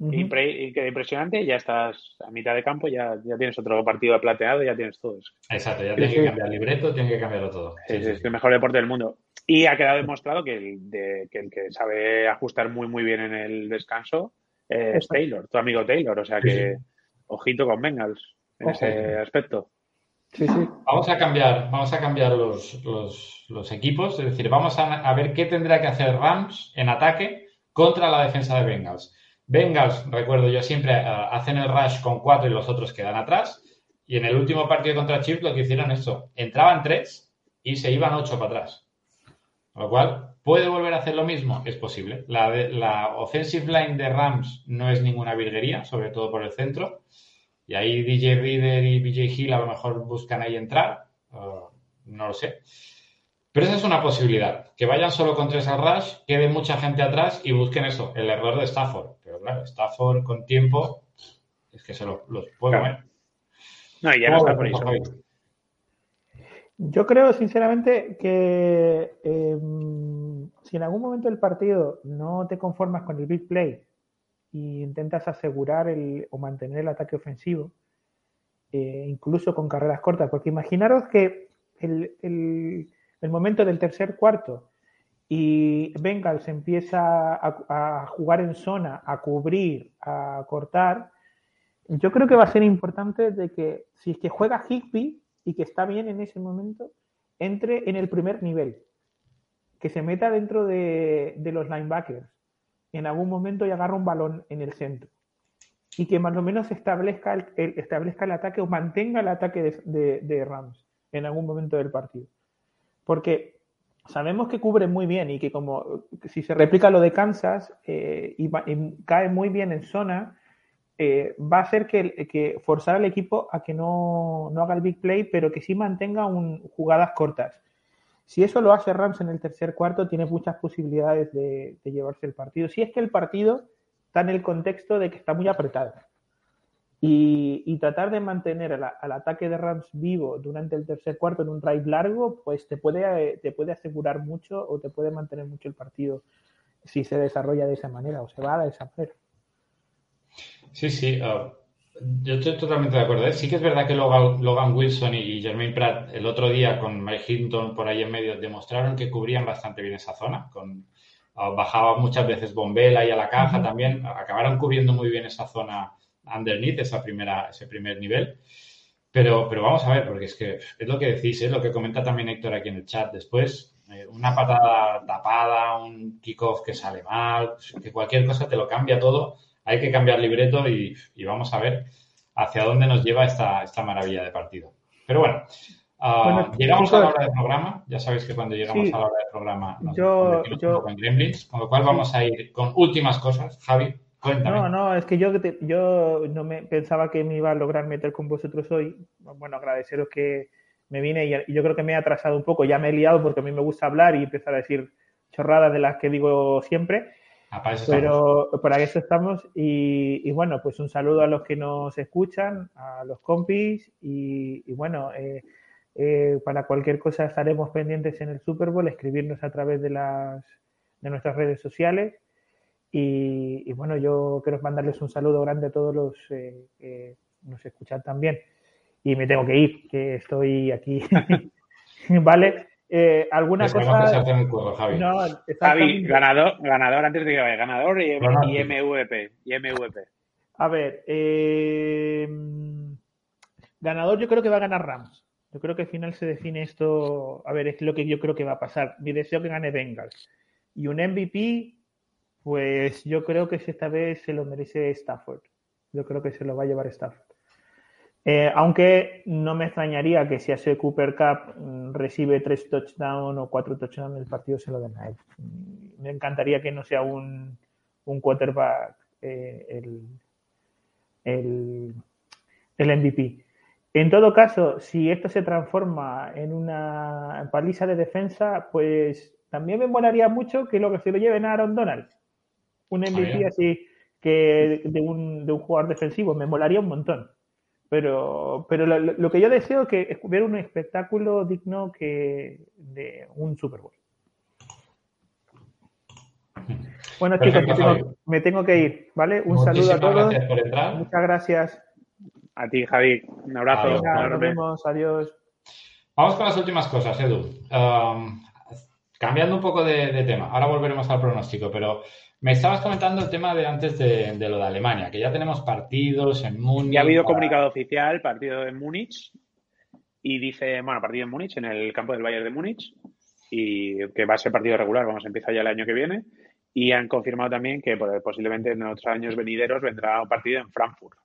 impresionante y ya estás a mitad de campo, ya, ya tienes otro partido plateado, ya tienes todo eso. Exacto, ya tienes que cambiar el libreto, tienes que cambiarlo todo. es, el mejor deporte del mundo. Y ha quedado demostrado que el, de, que el que sabe ajustar muy, muy bien en el descanso es Taylor, tu amigo Taylor. O sea que, ojito con Bengals en ese aspecto. Sí, sí. Vamos a cambiar, vamos a cambiar los, los, los equipos, es decir, vamos a, a, ver qué tendrá que hacer Rams en ataque contra la defensa de Bengals. Bengals, recuerdo yo siempre, uh, hacen el rush con cuatro y los otros quedan atrás. Y en el último partido contra Chiefs lo que hicieron es eso, entraban tres y se iban ocho para atrás. Con lo cual, ¿puede volver a hacer lo mismo? Es posible. La, la offensive line de Rams no es ninguna virguería, sobre todo por el centro. Y ahí DJ Reader y BJ Hill a lo mejor buscan ahí entrar. Uh, no lo sé. Pero esa es una posibilidad. Que vayan solo con tres al rush, quede mucha gente atrás y busquen eso, el error de Stafford. Pero claro, Stafford con tiempo es que se los, los puedo ver. No, y ya no está por eso. Yo creo, sinceramente, que eh, si en algún momento del partido no te conformas con el big play e intentas asegurar el, o mantener el ataque ofensivo, eh, incluso con carreras cortas, porque imaginaros que el, el, el, momento del tercer cuarto y Bengals empieza a, a jugar en zona, a cubrir, a cortar, yo creo que va a ser importante de que si es que juega Higby, y que está bien en ese momento, entre en el primer nivel, que se meta dentro de, los linebackers. En algún momento y agarra un balón en el centro. Y que más o menos establezca el, establezca el ataque o mantenga el ataque de, Rams en algún momento del partido. Porque sabemos que cubre muy bien y que como si se replica lo de Kansas eh, y, cae muy bien en zona, eh, va a hacer que, forzar al equipo a que no, haga el big play, pero que sí mantenga un, jugadas cortas. Si eso lo hace Rams en el tercer cuarto, tiene muchas posibilidades de, llevarse el partido. Si es que el partido está en el contexto de que está muy apretado. Y, tratar de mantener al, ataque de Rams vivo durante el tercer cuarto en un drive largo, pues te puede, te puede asegurar mucho o te puede mantener mucho el partido si se desarrolla de esa manera o se va a esa manera. Sí, sí. Uh, yo estoy totalmente de acuerdo. ¿eh? Sí que es verdad que Logan, Wilson y Jermaine Pratt el otro día con Mike Hinton por ahí en medio demostraron que cubrían bastante bien esa zona. Con, uh, bajaba muchas veces Bombela ahí a la caja también. Acabaron cubriendo muy bien esa zona underneath, esa primera, ese primer nivel. Pero, pero vamos a ver, porque es que es lo que decís, es lo que comenta también Héctor aquí en el chat. Después, eh, una patada tapada, un kickoff que sale mal, que cualquier cosa te lo cambia todo hay que cambiar libreto y, vamos a ver hacia dónde nos lleva esta, esta maravilla de partido. Pero bueno, ah, llegamos a la hora del programa. Ya sabéis que cuando llegamos a la hora del programa nos yo, yo... con Gremlins, con lo cual vamos a ir con últimas cosas. Javi, cuéntame. No, no, es que yo, yo no me pensaba que me iba a lograr meter con vosotros hoy. Bueno, agradeceros que me vine y yo creo que me he atrasado un poco. Ya me he liado porque a mí me gusta hablar y empezar a decir chorradas de las que digo siempre. Ah, para eso Pero para eso estamos. Y, y, bueno, pues un saludo a los que nos escuchan, a los compis. Y, y bueno, eh, eh, para cualquier cosa estaremos pendientes en el Super Bowl, escribirnos a través de, las, de nuestras redes sociales. Y, y bueno, yo quiero mandarles un saludo grande a todos los eh, que nos escuchan también. Y me tengo que ir, que estoy aquí. ¿Vale? Eh, ¿Alguna cosa? Curro, Javi. No, Javi, ganador, ganador antes de que vaya, ganador y. MVP. Y MVP. A ver, eh, ganador yo creo que va a ganar Rams. Yo creo que al final se define esto. A ver, es lo que yo creo que va a pasar. Mi deseo que gane Bengals. Y un MVP, pues yo creo que esta vez se lo merece Stafford. Yo creo que se lo va a llevar Stafford. Eh, aunque no me extrañaría que si hace Cooper Cup mm, recibe tres touchdowns o cuatro touchdowns el partido se lo den a él. Mm, Me encantaría que no sea un, un quarterback eh, el, el, el MVP. En todo caso, si esto se transforma en una paliza de defensa, pues también me molaría mucho que lo que se lo lleven a Aaron Donald. Un MVP bien. así que de un, de un jugador defensivo. Me molaría un montón. Pero, pero lo, lo que yo deseo es que es ver un espectáculo digno que de un Super Bowl. Bueno, chicos, Perfecto, me tengo, me tengo que ir, ¿vale? Un saludo a todos. gracias por entrar. Muchas gracias. A ti, Javi. Un abrazo. Adiós. Venga, nos vemos. Adiós. Vamos con las últimas cosas, Edu. Um, cambiando un poco de, de tema, ahora volveremos al pronóstico, pero me estabas comentando el tema de antes de, de lo de Alemania, que ya tenemos partidos en Múnich. Ya ha habido para- comunicado oficial, partido en Múnich, y dice, bueno, partido en Múnich, en el campo del Bayern de Múnich, y que va a ser partido regular, vamos, empieza ya el año que viene, y han confirmado también que pues, posiblemente en otros años venideros vendrá un partido en Frankfurt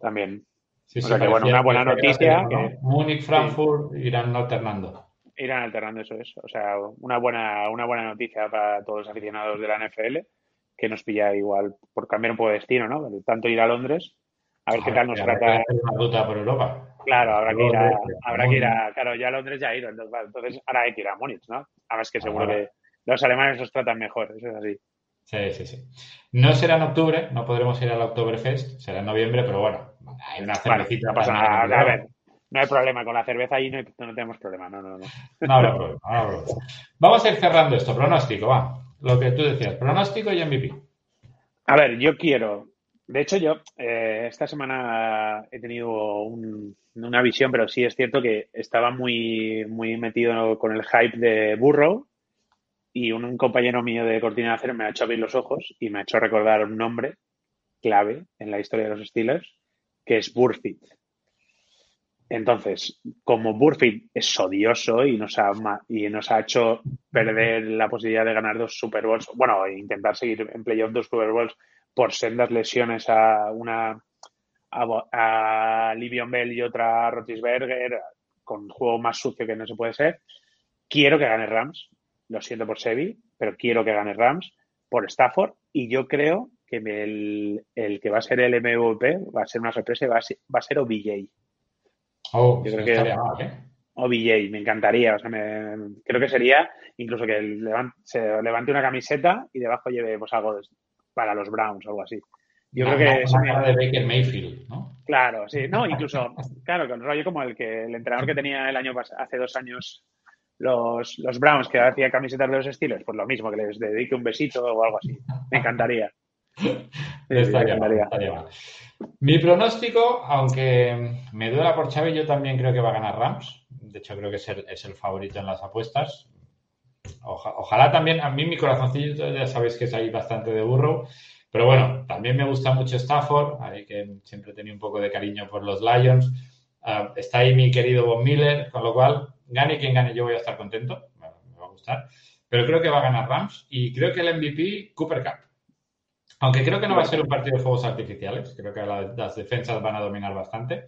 también. Sí, O sí, sea que, bueno, una buena noticia Múnich, Frankfurt irán alternando. Irán alternando eso es. O sea, una buena, una buena noticia para todos los aficionados de la NFL, que nos pilla igual por cambiar un poco de destino, ¿no? Tanto ir a Londres, a ver qué tal nos Habrá trata. una ruta por Europa. Claro, habrá que ir a, habrá que ir a, claro, ya a Londres ya he ido, entonces, vale, entonces ahora hay que ir a Múnich, ¿no? Además que seguro que los alemanes nos tratan mejor, eso es así. Sí, sí, sí. No será en octubre, no podremos ir al Oktoberfest, será en noviembre, pero bueno, hay una Vale, cervecita. no pasa también, nada, a ver, no hay problema con la cerveza ahí, no, hay- no tenemos problema, no, no, no. No habrá problema, no habrá problema. Vamos a ir cerrando esto, pronóstico, va. Lo que tú decías, pronóstico y MVP. A ver, yo quiero. De hecho, yo eh, esta semana he tenido un- una visión, pero sí es cierto que estaba muy, muy metido con el hype de Burrow y un, un compañero mío de Cortina de Acero me ha hecho abrir los ojos y me ha hecho recordar un nombre clave en la historia de los Steelers, que es Burfitt. Entonces, como Burfitt es odioso y nos ha, y nos ha hecho perder la posibilidad de ganar dos Super Bowls, bueno, e intentar seguir en playoff dos Super Bowls por sendas lesiones a una a, a Livion Bell y otra a Rotisberger, con juego más sucio que no se puede ser. Quiero que gane Rams, lo siento por Sevi, pero quiero que gane Rams por Stafford y yo creo que el, el que va a ser el MVP va a ser una sorpresa y va a ser, va a ser OBJ. Oh, Yo creo que- mal, ¿eh? OBJ, me encantaría. O sea, me- creo que sería incluso que se levante una camiseta y debajo lleve pues, algo de- para los Browns o algo así. Yo Una- creo que una me- cara de Baker Mayfield, ¿no? Claro, sí. No, incluso, claro, con rollo como el que el entrenador que tenía el año hace dos años los, los Browns que hacía camisetas de los estilos, pues lo mismo, que les dedique un besito o algo así. Me encantaría. Estaría, mal, estaría mal. Mi pronóstico, aunque me duela por Xavi, yo también creo que va a ganar Rams. De hecho, creo que es el, es el favorito en las apuestas. Oja- ojalá también, a mí mi corazoncillo ya sabéis que es ahí bastante de burro, pero bueno, también me gusta mucho Stafford, ahí que siempre he tenido un poco de cariño por los Lions. Ah, está ahí mi querido Von Miller, con lo cual, gane quien gane, yo voy a estar contento, me va a gustar. Pero creo que va a ganar Rams y creo que el MVP, Cooper Cup. Aunque creo que no va a ser un partido de fuegos artificiales, creo que la- las defensas van a dominar bastante,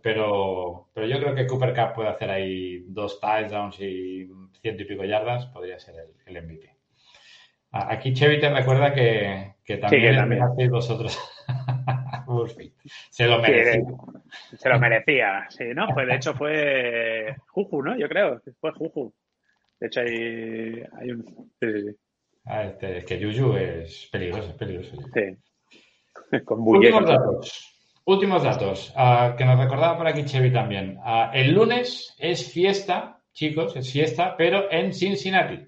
pero, pero yo creo que Cooper Cup puede hacer ahí dos touchdowns y ciento y pico yardas, podría ser el, el MVP. Aquí Chevy te recuerda que, que también, que también. empezasteis vosotros. Se lo Sí, merece. se lo merecía, sí, ¿no? Pues de hecho fue Juju, ¿no? Yo creo, fue Juju. De hecho hay, hay un... Sí, sí, sí. Ah, este, es que Yuyu es peligroso, es peligroso. Sí. Con Últimos datos. Últimos datos. ah, que nos recordaba por aquí Chevy también. Ah, el lunes es fiesta, chicos, es fiesta, pero en Cincinnati.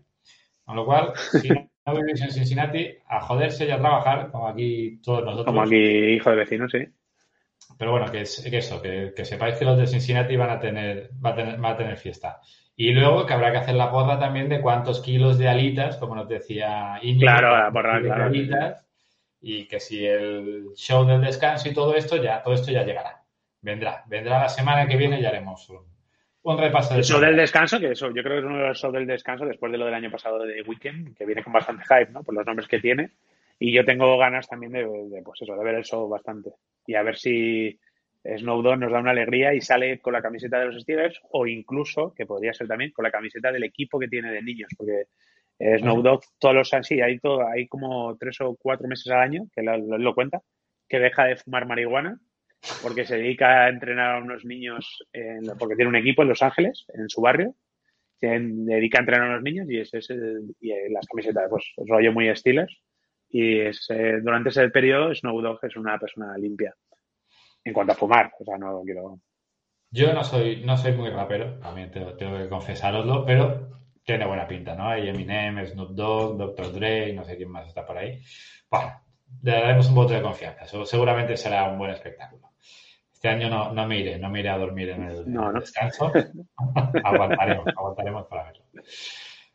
Con lo cual, si no vivís en Cincinnati, a joderse y a trabajar, como aquí todos nosotros. Como aquí, hijo de vecino, sí. Pero bueno, que, es, que eso, que, que sepáis que los de Cincinnati van a tener, va a tener, va a tener fiesta. Y luego que habrá que hacer la porra también de cuántos kilos de alitas, como nos decía Íñigo. Claro, la porra, de claro. alitas, y que si el show del descanso y todo esto, ya, todo esto ya llegará. Vendrá, vendrá la semana que viene y haremos un, un repaso de El show del descanso, que eso, yo creo que es uno de los shows del descanso después de lo del año pasado de Weekend, que viene con bastante hype, ¿no? Por los nombres que tiene. Y yo tengo ganas también de, de, pues eso, de ver el show bastante. Y a ver si Snow Dogg nos da una alegría y sale con la camiseta de los Steelers o incluso, que podría ser también, con la camiseta del equipo que tiene de niños, porque eh, Snow Dogg todos los años, sí, hay, todo, hay como tres o cuatro meses al año, que lo, lo, lo cuenta, que deja de fumar marihuana porque se dedica a entrenar a unos niños, en, porque tiene un equipo en Los Ángeles, en su barrio, se dedica a entrenar a unos niños y, es, y las camisetas, pues rollo muy Steelers. Y es, eh, durante ese periodo Snow Dogg es una persona limpia en cuanto a fumar, o sea, no quiero... Yo no soy, no soy muy rapero, también tengo, tengo que confesaroslo, pero tiene buena pinta, ¿no? Hay Eminem, Snoop Dogg, Dr. Dre, no sé quién más está por ahí. Bueno, le daremos un voto de confianza. Seguramente será un buen espectáculo. Este año no, no me iré, no me iré a dormir en el, no, no. descanso. aguantaremos, aguantaremos para verlo.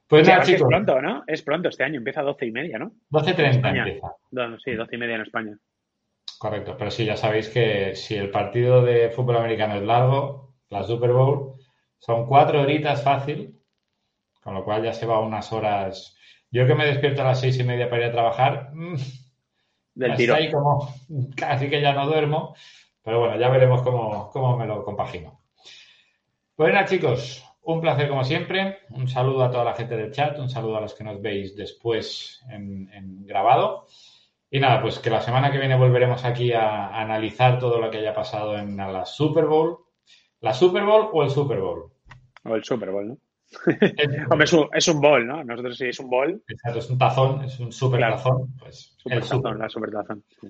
Pues sí, nada, chicos. Es pronto, ¿no? Es pronto este año, empieza a 12 y media, ¿no? 12.30 empieza. Sí, 12 y media en España. Correcto, pero sí, ya sabéis que si el partido de fútbol americano es largo, la Super Bowl son cuatro horitas fácil, con lo cual ya se va unas horas. Yo que me despierto a las seis y media para ir a trabajar, mmm, del tiro. ahí como casi que ya no duermo, pero bueno, ya veremos cómo, cómo me lo compagino. Nada, chicos, un placer como siempre. Un saludo a toda la gente del chat, un saludo a los que nos veis después en, en grabado. Y nada, pues que la semana que viene volveremos aquí a, a, analizar todo lo que haya pasado en la Super Bowl. ¿La Super Bowl o el Super Bowl? O el Super Bowl, ¿no? Hombre, es un, es un bol, ¿no? Nosotros sí es un bol. Exacto, es un tazón, es un super claro. tazón. Pues super el tazón, super. la super tazón. Sí.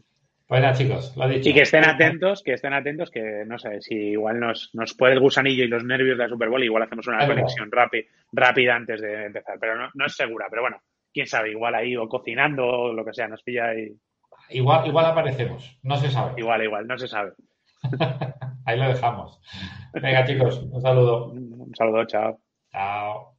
Pues nada, chicos, lo dicho. Y que estén atentos, que estén atentos, que no sé, si igual nos, nos puede el gusanillo y los nervios de la Super Bowl, igual hacemos una conexión rápida, rápida antes de empezar. Pero no, no es segura, pero bueno, quién sabe, igual ahí o cocinando o lo que sea, nos pilla ahí. Igual, igual aparecemos, no se sabe. Igual, igual, no se sabe. ahí lo dejamos. Venga, chicos, un saludo. Un saludo, chao. Chao.